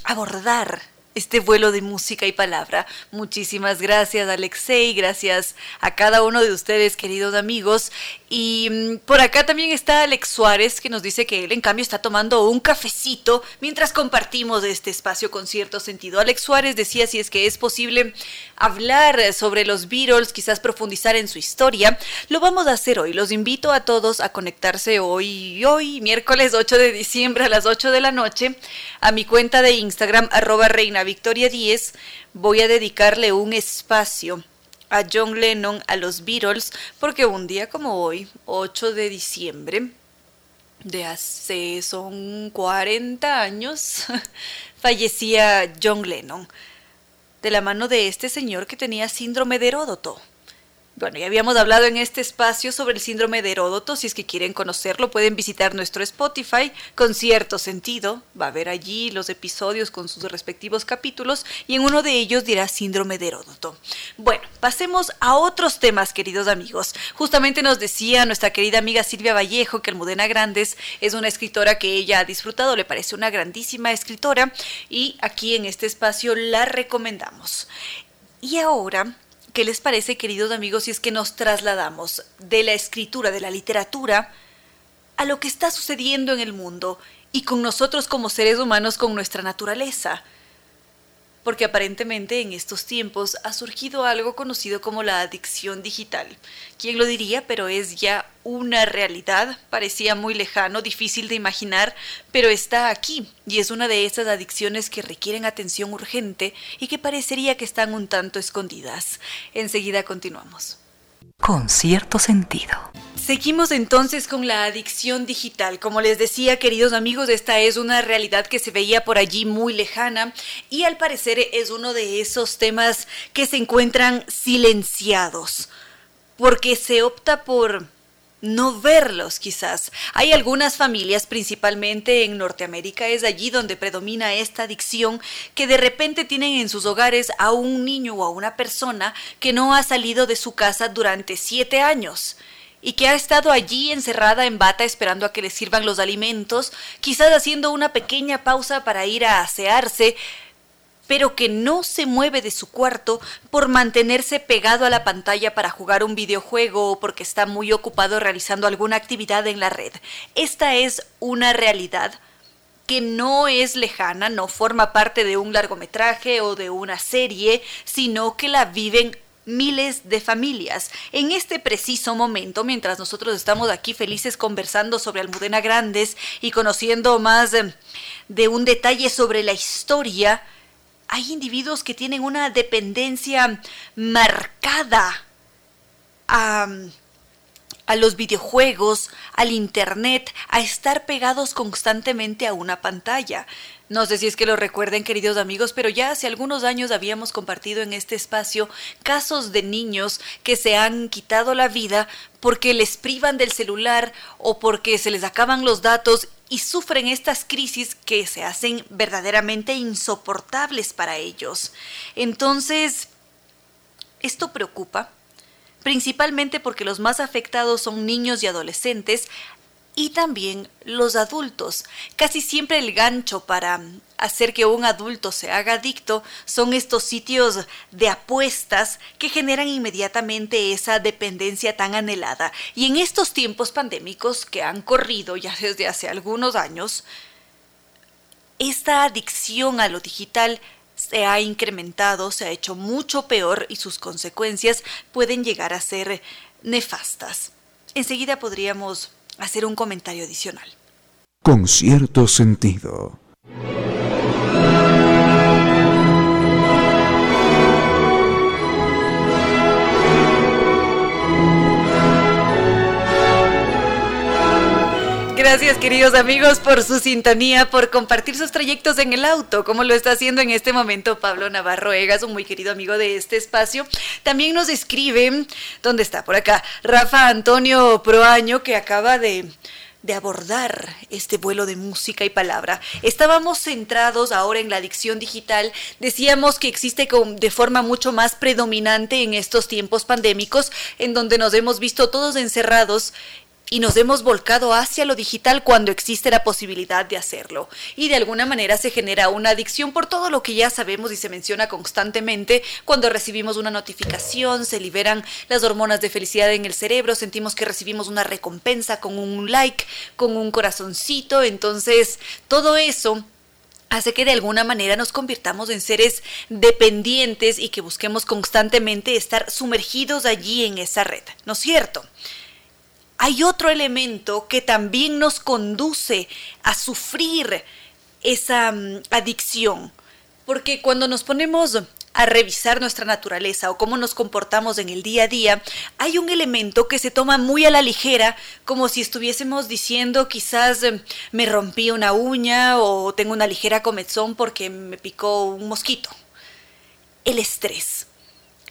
abordar este vuelo de música y palabra. Muchísimas gracias Alexei, gracias a cada uno de ustedes queridos amigos. Y mm, por acá también está Alex Suárez que nos dice que él en cambio está tomando un cafecito mientras compartimos este espacio con cierto sentido. Alex Suárez decía si es que es posible hablar sobre los Beatles, quizás profundizar en su historia. Lo vamos a hacer hoy. Los invito a todos a conectarse hoy, hoy, miércoles 8 de diciembre a las 8 de la noche, a mi cuenta de Instagram arroba reina Victoria 10, voy a dedicarle un espacio a John Lennon, a los Beatles, porque un día como hoy, 8 de diciembre, de hace son 40 años, <laughs> fallecía John Lennon, de la mano de este señor que tenía síndrome de Heródoto. Bueno, ya habíamos hablado en este espacio sobre el síndrome de Heródoto. Si es que quieren conocerlo, pueden visitar nuestro Spotify con cierto sentido. Va a ver allí los episodios con sus respectivos capítulos y en uno de ellos dirá síndrome de Heródoto. Bueno, pasemos a otros temas, queridos amigos. Justamente nos decía nuestra querida amiga Silvia Vallejo que Almudena Grandes es una escritora que ella ha disfrutado, le parece una grandísima escritora y aquí en este espacio la recomendamos. Y ahora ¿Qué les parece, queridos amigos, si es que nos trasladamos de la escritura, de la literatura, a lo que está sucediendo en el mundo y con nosotros como seres humanos, con nuestra naturaleza? Porque aparentemente en estos tiempos ha surgido algo conocido como la adicción digital. ¿Quién lo diría? Pero es ya una realidad, parecía muy lejano, difícil de imaginar, pero está aquí y es una de esas adicciones que requieren atención urgente y que parecería que están un tanto escondidas. Enseguida continuamos. Con cierto sentido. Seguimos entonces con la adicción digital. Como les decía, queridos amigos, esta es una realidad que se veía por allí muy lejana y al parecer es uno de esos temas que se encuentran silenciados porque se opta por no verlos quizás. Hay algunas familias, principalmente en Norteamérica, es allí donde predomina esta adicción, que de repente tienen en sus hogares a un niño o a una persona que no ha salido de su casa durante siete años y que ha estado allí encerrada en bata esperando a que le sirvan los alimentos, quizás haciendo una pequeña pausa para ir a asearse, pero que no se mueve de su cuarto por mantenerse pegado a la pantalla para jugar un videojuego o porque está muy ocupado realizando alguna actividad en la red. Esta es una realidad que no es lejana, no forma parte de un largometraje o de una serie, sino que la viven miles de familias. En este preciso momento, mientras nosotros estamos aquí felices conversando sobre Almudena Grandes y conociendo más eh, de un detalle sobre la historia, hay individuos que tienen una dependencia marcada a, a los videojuegos, al Internet, a estar pegados constantemente a una pantalla. No sé si es que lo recuerden, queridos amigos, pero ya hace algunos años habíamos compartido en este espacio casos de niños que se han quitado la vida porque les privan del celular o porque se les acaban los datos y sufren estas crisis que se hacen verdaderamente insoportables para ellos. Entonces, esto preocupa, principalmente porque los más afectados son niños y adolescentes, y también los adultos. Casi siempre el gancho para hacer que un adulto se haga adicto son estos sitios de apuestas que generan inmediatamente esa dependencia tan anhelada. Y en estos tiempos pandémicos que han corrido ya desde hace algunos años, esta adicción a lo digital se ha incrementado, se ha hecho mucho peor y sus consecuencias pueden llegar a ser nefastas. Enseguida podríamos hacer un comentario adicional. Con cierto sentido. Gracias queridos amigos por su sintonía, por compartir sus trayectos en el auto, como lo está haciendo en este momento Pablo Navarro Egas, un muy querido amigo de este espacio. También nos escribe, ¿dónde está? Por acá, Rafa Antonio Proaño, que acaba de de abordar este vuelo de música y palabra. Estábamos centrados ahora en la adicción digital. Decíamos que existe de forma mucho más predominante en estos tiempos pandémicos, en donde nos hemos visto todos encerrados y nos hemos volcado hacia lo digital cuando existe la posibilidad de hacerlo. Y de alguna manera se genera una adicción por todo lo que ya sabemos y se menciona constantemente. Cuando recibimos una notificación, se liberan las hormonas de felicidad en el cerebro, sentimos que recibimos una recompensa con un like, con un corazoncito. Entonces, todo eso hace que de alguna manera nos convirtamos en seres dependientes y que busquemos constantemente estar sumergidos allí en esa red, ¿no es cierto? Hay otro elemento que también nos conduce a sufrir esa mm, adicción. Porque cuando nos ponemos a revisar nuestra naturaleza o cómo nos comportamos en el día a día, hay un elemento que se toma muy a la ligera, como si estuviésemos diciendo quizás mm, me rompí una uña o tengo una ligera comezón porque me picó un mosquito. El estrés.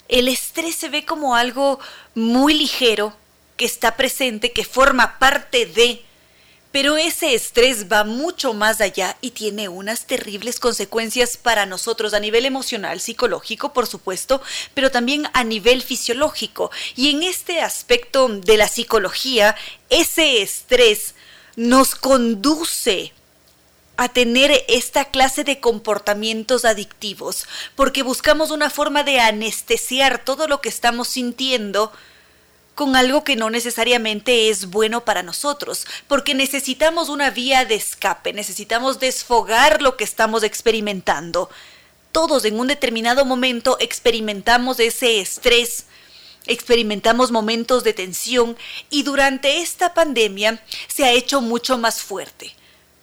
El estrés se ve como algo muy ligero, que está presente, que forma parte de, pero ese estrés va mucho más allá y tiene unas terribles consecuencias para nosotros a nivel emocional, psicológico, por supuesto, pero también a nivel fisiológico. Y en este aspecto de la psicología, ese estrés nos conduce a tener esta clase de comportamientos adictivos, porque buscamos una forma de anestesiar todo lo que estamos sintiendo, con algo que no necesariamente es bueno para nosotros, porque necesitamos una vía de escape, necesitamos desfogar lo que estamos experimentando. Todos en un determinado momento experimentamos ese estrés, experimentamos momentos de tensión y durante esta pandemia se ha hecho mucho más fuerte.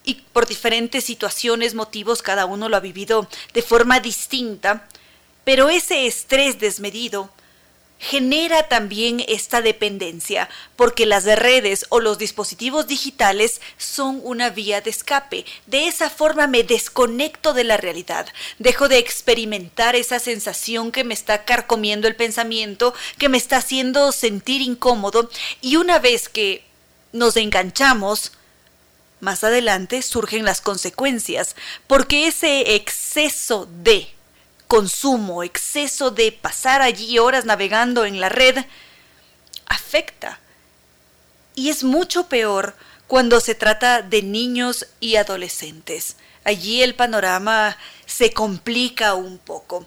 Y por diferentes situaciones, motivos, cada uno lo ha vivido de forma distinta, pero ese estrés desmedido genera también esta dependencia, porque las redes o los dispositivos digitales son una vía de escape. De esa forma me desconecto de la realidad, dejo de experimentar esa sensación que me está carcomiendo el pensamiento, que me está haciendo sentir incómodo, y una vez que nos enganchamos, más adelante surgen las consecuencias, porque ese exceso de consumo, exceso de pasar allí horas navegando en la red, afecta. Y es mucho peor cuando se trata de niños y adolescentes. Allí el panorama se complica un poco.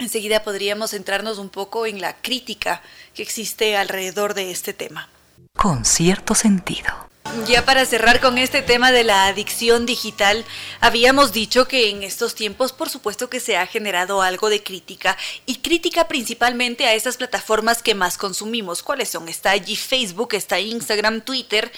Enseguida podríamos centrarnos un poco en la crítica que existe alrededor de este tema. Con cierto sentido. Ya para cerrar con este tema de la adicción digital, habíamos dicho que en estos tiempos por supuesto que se ha generado algo de crítica y crítica principalmente a esas plataformas que más consumimos. ¿Cuáles son? Está allí Facebook, está Instagram, Twitter,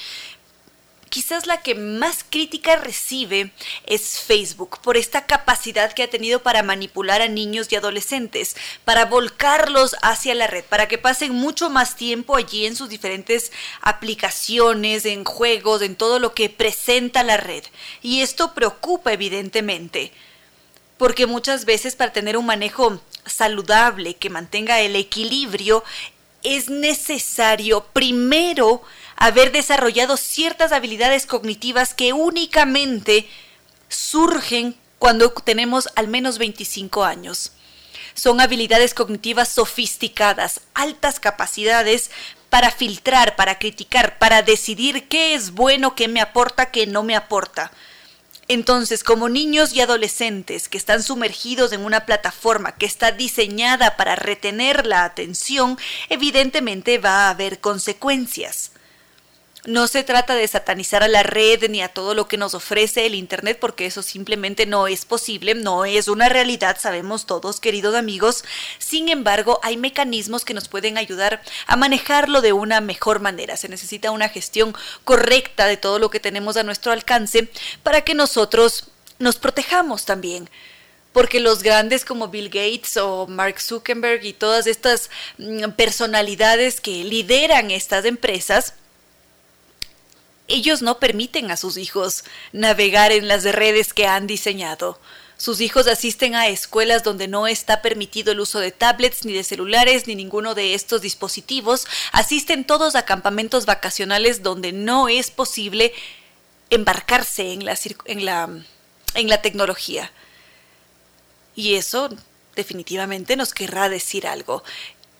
quizás la que más crítica recibe es Facebook por esta capacidad que ha tenido para manipular a niños y adolescentes, para volcarlos hacia la red, para que pasen mucho más tiempo allí en sus diferentes aplicaciones, en juegos, en todo lo que presenta la red. Y esto preocupa evidentemente, porque muchas veces para tener un manejo saludable que mantenga el equilibrio, es necesario primero haber desarrollado ciertas habilidades cognitivas que únicamente surgen cuando tenemos al menos 25 años. Son habilidades cognitivas sofisticadas, altas capacidades para filtrar, para criticar, para decidir qué es bueno, qué me aporta, qué no me aporta. Entonces, como niños y adolescentes que están sumergidos en una plataforma que está diseñada para retener la atención, evidentemente va a haber consecuencias. No se trata de satanizar a la red ni a todo lo que nos ofrece el Internet porque eso simplemente no es posible, no es una realidad, sabemos todos, queridos amigos. Sin embargo, hay mecanismos que nos pueden ayudar a manejarlo de una mejor manera. Se necesita una gestión correcta de todo lo que tenemos a nuestro alcance para que nosotros nos protejamos también porque los grandes como Bill Gates o Mark Zuckerberg y todas estas mm, personalidades que lideran estas empresas, ellos no permiten a sus hijos navegar en las redes que han diseñado. Sus hijos asisten a escuelas donde no está permitido el uso de tablets, ni de celulares, ni ninguno de estos dispositivos. Asisten todos a campamentos vacacionales donde no es posible embarcarse en la, en la, en la tecnología. Y eso definitivamente nos querrá decir algo.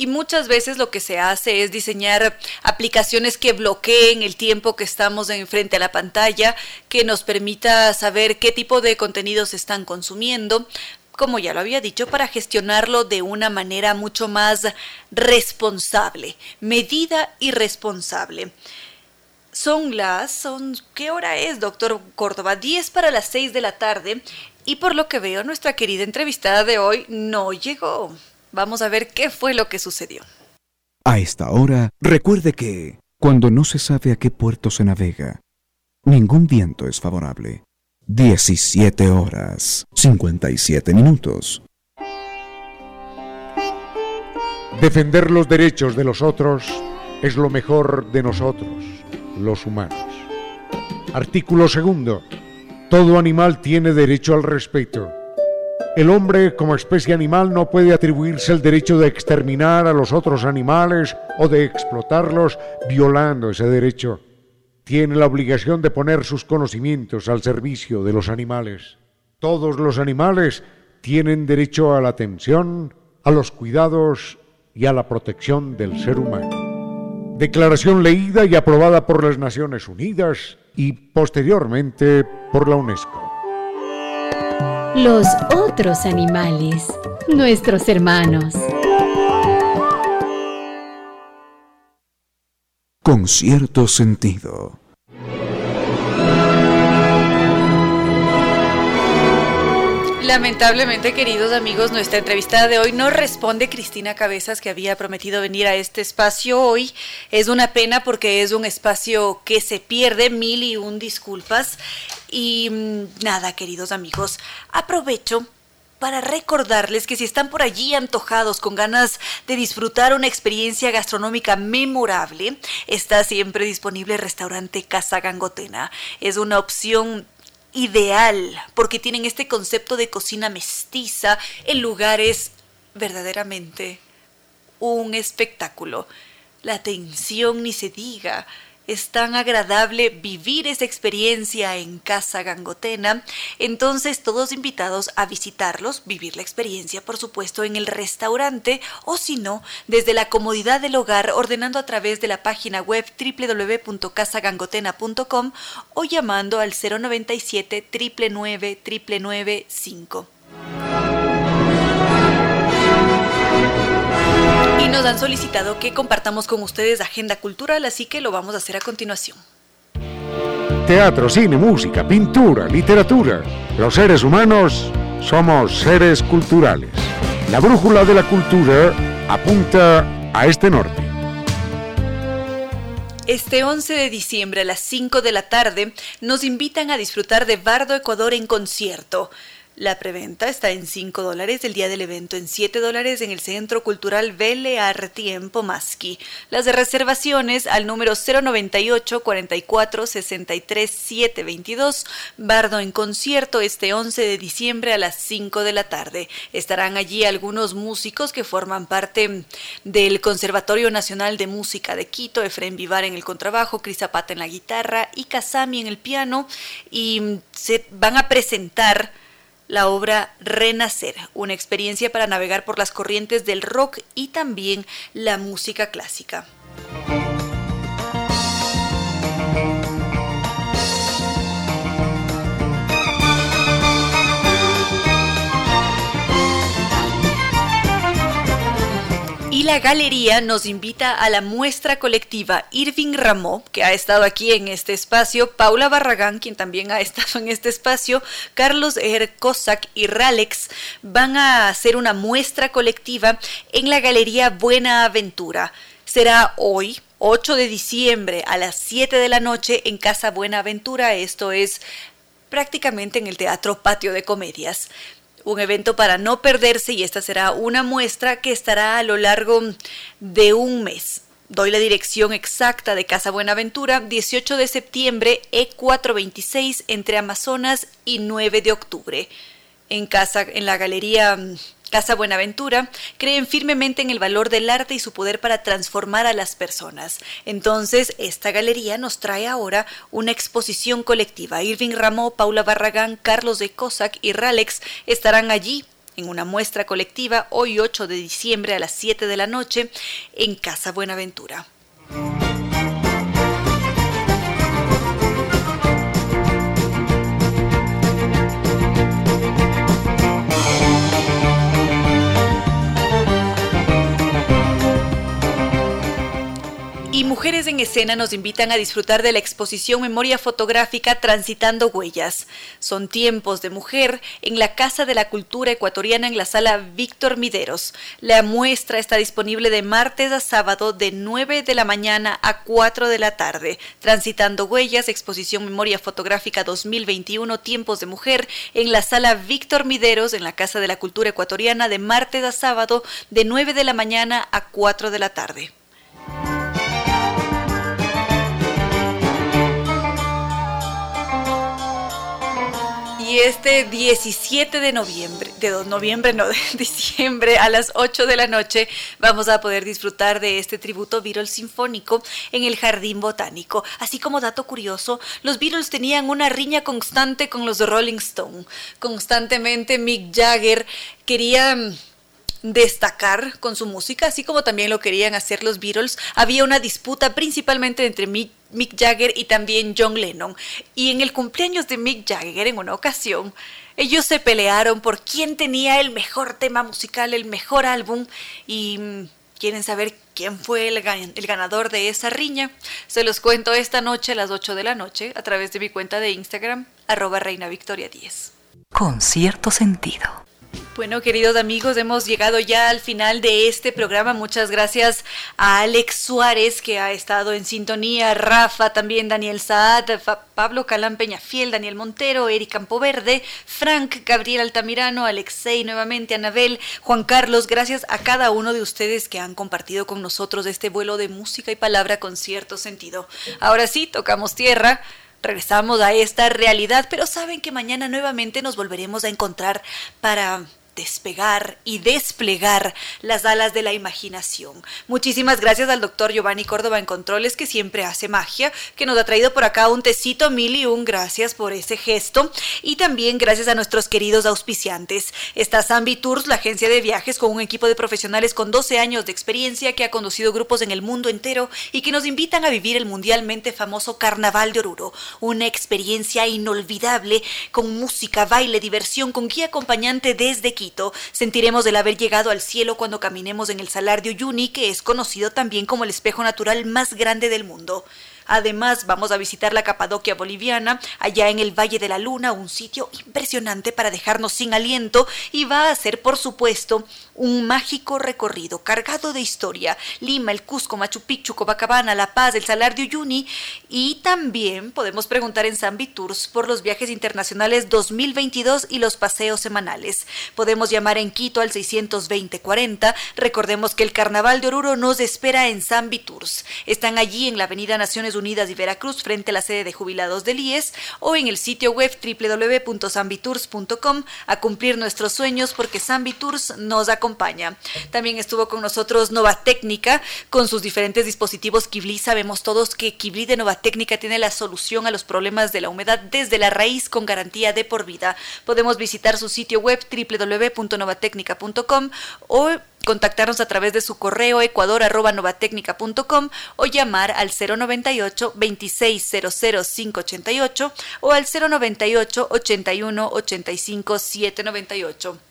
Y muchas veces lo que se hace es diseñar aplicaciones que bloqueen el tiempo que estamos enfrente a la pantalla, que nos permita saber qué tipo de contenidos están consumiendo, como ya lo había dicho, para gestionarlo de una manera mucho más responsable, medida y responsable. Son las, son, ¿qué hora es, doctor Córdoba? 10 para las 6 de la tarde y por lo que veo nuestra querida entrevistada de hoy no llegó. Vamos a ver qué fue lo que sucedió. A esta hora, recuerde que, cuando no se sabe a qué puerto se navega, ningún viento es favorable. 17 horas, 57 minutos. Defender los derechos de los otros es lo mejor de nosotros, los humanos. Artículo segundo. Todo animal tiene derecho al respeto. El hombre como especie animal no puede atribuirse el derecho de exterminar a los otros animales o de explotarlos violando ese derecho. Tiene la obligación de poner sus conocimientos al servicio de los animales. Todos los animales tienen derecho a la atención, a los cuidados y a la protección del ser humano. Declaración leída y aprobada por las Naciones Unidas y posteriormente por la UNESCO. Los otros animales, nuestros hermanos. Con cierto sentido. Lamentablemente, queridos amigos, nuestra entrevistada de hoy no responde Cristina Cabezas, que había prometido venir a este espacio hoy. Es una pena porque es un espacio que se pierde, mil y un disculpas. Y mm, nada, queridos amigos, aprovecho para recordarles que si están por allí antojados con ganas de disfrutar una experiencia gastronómica memorable, está siempre disponible el restaurante Casa Gangotena. Es una opción ideal, porque tienen este concepto de cocina mestiza. El lugar es verdaderamente un espectáculo. La atención ni se diga. Es tan agradable vivir esa experiencia en Casa Gangotena. Entonces, todos invitados a visitarlos, vivir la experiencia, por supuesto, en el restaurante o si no, desde la comodidad del hogar, ordenando a través de la página web www.casagangotena.com o llamando al 097 999 y nos han solicitado que compartamos con ustedes agenda cultural, así que lo vamos a hacer a continuación. Teatro, cine, música, pintura, literatura. Los seres humanos somos seres culturales. La brújula de la cultura apunta a este norte. Este 11 de diciembre a las 5 de la tarde nos invitan a disfrutar de Bardo Ecuador en concierto. La preventa está en 5 dólares, el día del evento en 7 dólares en el Centro Cultural Belle Arti en Pomaski. Las reservaciones al número 098 44 63 722. Bardo en concierto este 11 de diciembre a las 5 de la tarde. Estarán allí algunos músicos que forman parte del Conservatorio Nacional de Música de Quito, Efren Vivar en el contrabajo, Cris Zapata en la guitarra y Kasami en el piano y se van a presentar la obra Renacer, una experiencia para navegar por las corrientes del rock y también la música clásica. Y la galería nos invita a la muestra colectiva Irving Ramó, que ha estado aquí en este espacio, Paula Barragán, quien también ha <laughs> estado en este espacio, Carlos Erkosak y Ralex van a hacer una muestra colectiva en la galería Buena Aventura. Será hoy, 8 de diciembre, a las 7 de la noche en Casa Buena Aventura. Esto es prácticamente en el Teatro Patio de Comedias un evento para no perderse y esta será una muestra que estará a lo largo de un mes. Doy la dirección exacta de Casa Buenaventura, 18 de septiembre, E426, entre Amazonas y 9 de octubre. En, casa, en la galería mm, Casa Buenaventura creen firmemente en el valor del arte y su poder para transformar a las personas. Entonces, esta galería nos trae ahora una exposición colectiva. Irving Ramó, Paula Barragán, Carlos de Cossack y Ralex estarán allí en una muestra colectiva hoy 8 de diciembre a las 7 de la noche en Casa Buenaventura. Y Mujeres en Escena nos invitan a disfrutar de la exposición Memoria Fotográfica Transitando Huellas. Son tiempos de mujer en la Casa de la Cultura Ecuatoriana en la sala Víctor Mideros. La muestra está disponible de martes a sábado de 9 de la mañana a 4 de la tarde. Transitando Huellas, exposición Memoria Fotográfica 2021 Tiempos de Mujer en la sala Víctor Mideros en la Casa de la Cultura Ecuatoriana de martes a sábado de 9 de la mañana a 4 de la tarde. Y este 17 de noviembre, de noviembre, no, <laughs> de diciembre a las 8 de la noche, vamos a poder disfrutar de este tributo Beatles sinfónico en el Jardín Botánico. Así como dato curioso, los Beatles tenían una riña constante con los Rolling Stone. Constantemente Mick Jagger quería destacar con su música, así como también lo querían hacer los Beatles. Había una disputa principalmente entre Mick, Jagger y también John Lennon. Y en el cumpleaños de Mick Jagger, en una ocasión, ellos se pelearon por quién tenía el mejor tema musical, el mejor álbum. Y mm, quieren saber quién fue el, ganador de esa riña. Se los cuento esta noche a las 8 de la noche a través de mi cuenta de Instagram, arroba Reina Victoria 10. Con cierto sentido. Bueno, queridos amigos, hemos llegado ya al final de este programa. Muchas gracias a Alex Suárez, que ha estado en sintonía, Rafa, también Daniel Saad, Pablo Calán Peñafiel, Daniel Montero, Eric Campoverde, Frank, Gabriel Altamirano, Alexei nuevamente, Anabel, Juan Carlos. Gracias a cada uno de ustedes que han compartido con nosotros este vuelo de música y palabra con cierto sentido. Ahora sí, tocamos tierra regresamos a esta realidad, pero saben que mañana nuevamente nos volveremos a encontrar para despegar y desplegar las alas de la imaginación. Muchísimas gracias al doctor Giovanni Córdoba en Controles, que siempre hace magia, que nos ha traído por acá un tecito mil y un gracias por ese gesto. Y también gracias a nuestros queridos auspiciantes. Está Zambi Tours, la agencia de viajes con un equipo de profesionales con 12 años de experiencia que ha conducido grupos en el mundo entero y que nos invitan a vivir el mundialmente famoso Carnaval de Oruro. Una experiencia inolvidable con música, baile, diversión, con guía acompañante desde sentiremos el haber llegado al cielo cuando caminemos en el Salar de Uyuni, que es conocido también como el espejo natural más grande del mundo. Además, vamos a visitar la Capadoquia boliviana, allá en el Valle de la Luna, un sitio impresionante para dejarnos sin aliento y va a ser, por supuesto, un mágico recorrido cargado de historia. Lima, el Cusco, Machu Picchu, Copacabana, La Paz, el Salar de Uyuni y también podemos preguntar en Zambi Tours por los viajes internacionales 2022 y los paseos semanales. Podemos llamar en Quito al 620-40. Recordemos que el Carnaval de Oruro nos espera en Zambi Tours. Están allí en la Avenida Naciones Unidas y Veracruz frente a la sede de jubilados del IES o en el sitio web www.zambitours.com a cumplir nuestros sueños porque Zambi Tours nos acompaña. También estuvo con nosotros Nova Técnica con sus diferentes dispositivos Kibli. Sabemos todos que Kibli de Nova Técnica tiene la solución a los problemas de la humedad desde la raíz con garantía de por vida. Podemos visitar su sitio web www.novatecnica.com o contactarnos a través de su correo ecuador.novatecnica.com o llamar al 098 2600 588 o al 098 81 85 798.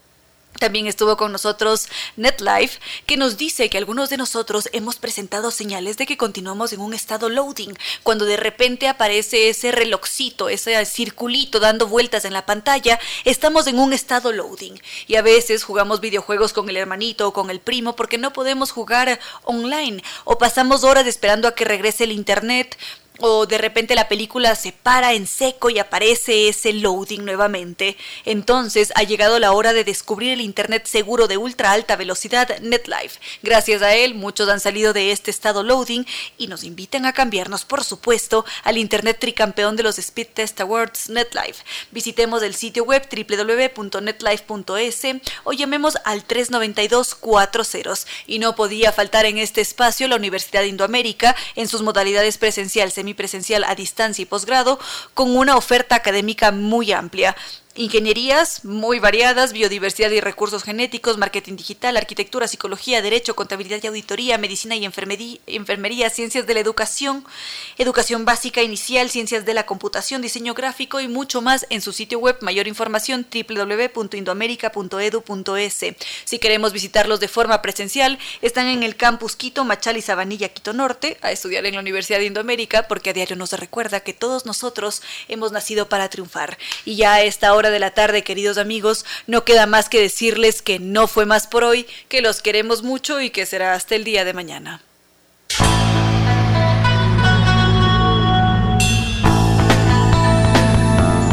También estuvo con nosotros NetLife, que nos dice que algunos de nosotros hemos presentado señales de que continuamos en un estado loading, cuando de repente aparece ese relojcito, ese circulito dando vueltas en la pantalla, estamos en un estado loading. Y a veces jugamos videojuegos con el hermanito o con el primo porque no podemos jugar online, o pasamos horas esperando a que regrese el internet, o de repente la película se para en seco y aparece ese loading nuevamente. Entonces ha llegado la hora de descubrir el Internet seguro de ultra alta velocidad NetLife. Gracias a él, muchos han salido de este estado loading y nos invitan a cambiarnos, por supuesto, al Internet tricampeón de los Speed Test Awards NetLife. Visitemos el sitio web www.netlife.es o llamemos al 392 40 y no podía faltar en este espacio la Universidad de Indoamérica en sus modalidades presencial, a distancia y posgrado, con una oferta académica muy amplia ingenierías muy variadas, biodiversidad y recursos genéticos, marketing digital, arquitectura, psicología, derecho, contabilidad y auditoría, medicina y enfermería, ciencias de la educación, educación básica inicial, ciencias de la computación, diseño gráfico y mucho más en su sitio web. Mayor información www.indoamerica.edu.es. Si queremos visitarlos de forma presencial, están en el campus Quito, Machal y Sabanilla, Quito Norte, a estudiar en la Universidad de Indoamérica, porque a diario nos recuerda que todos nosotros hemos nacido para triunfar. Y ya a esta hora de la tarde, queridos amigos, no queda más que decirles que no fue más por hoy, que los queremos mucho y que será hasta el día de mañana.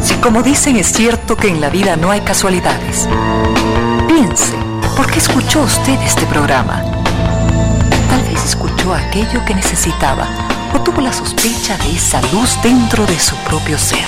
Si como dicen es cierto que en la vida no hay casualidades, piense, ¿por qué escuchó usted este programa? Tal vez escuchó aquello que necesitaba o tuvo la sospecha de esa luz dentro de su propio ser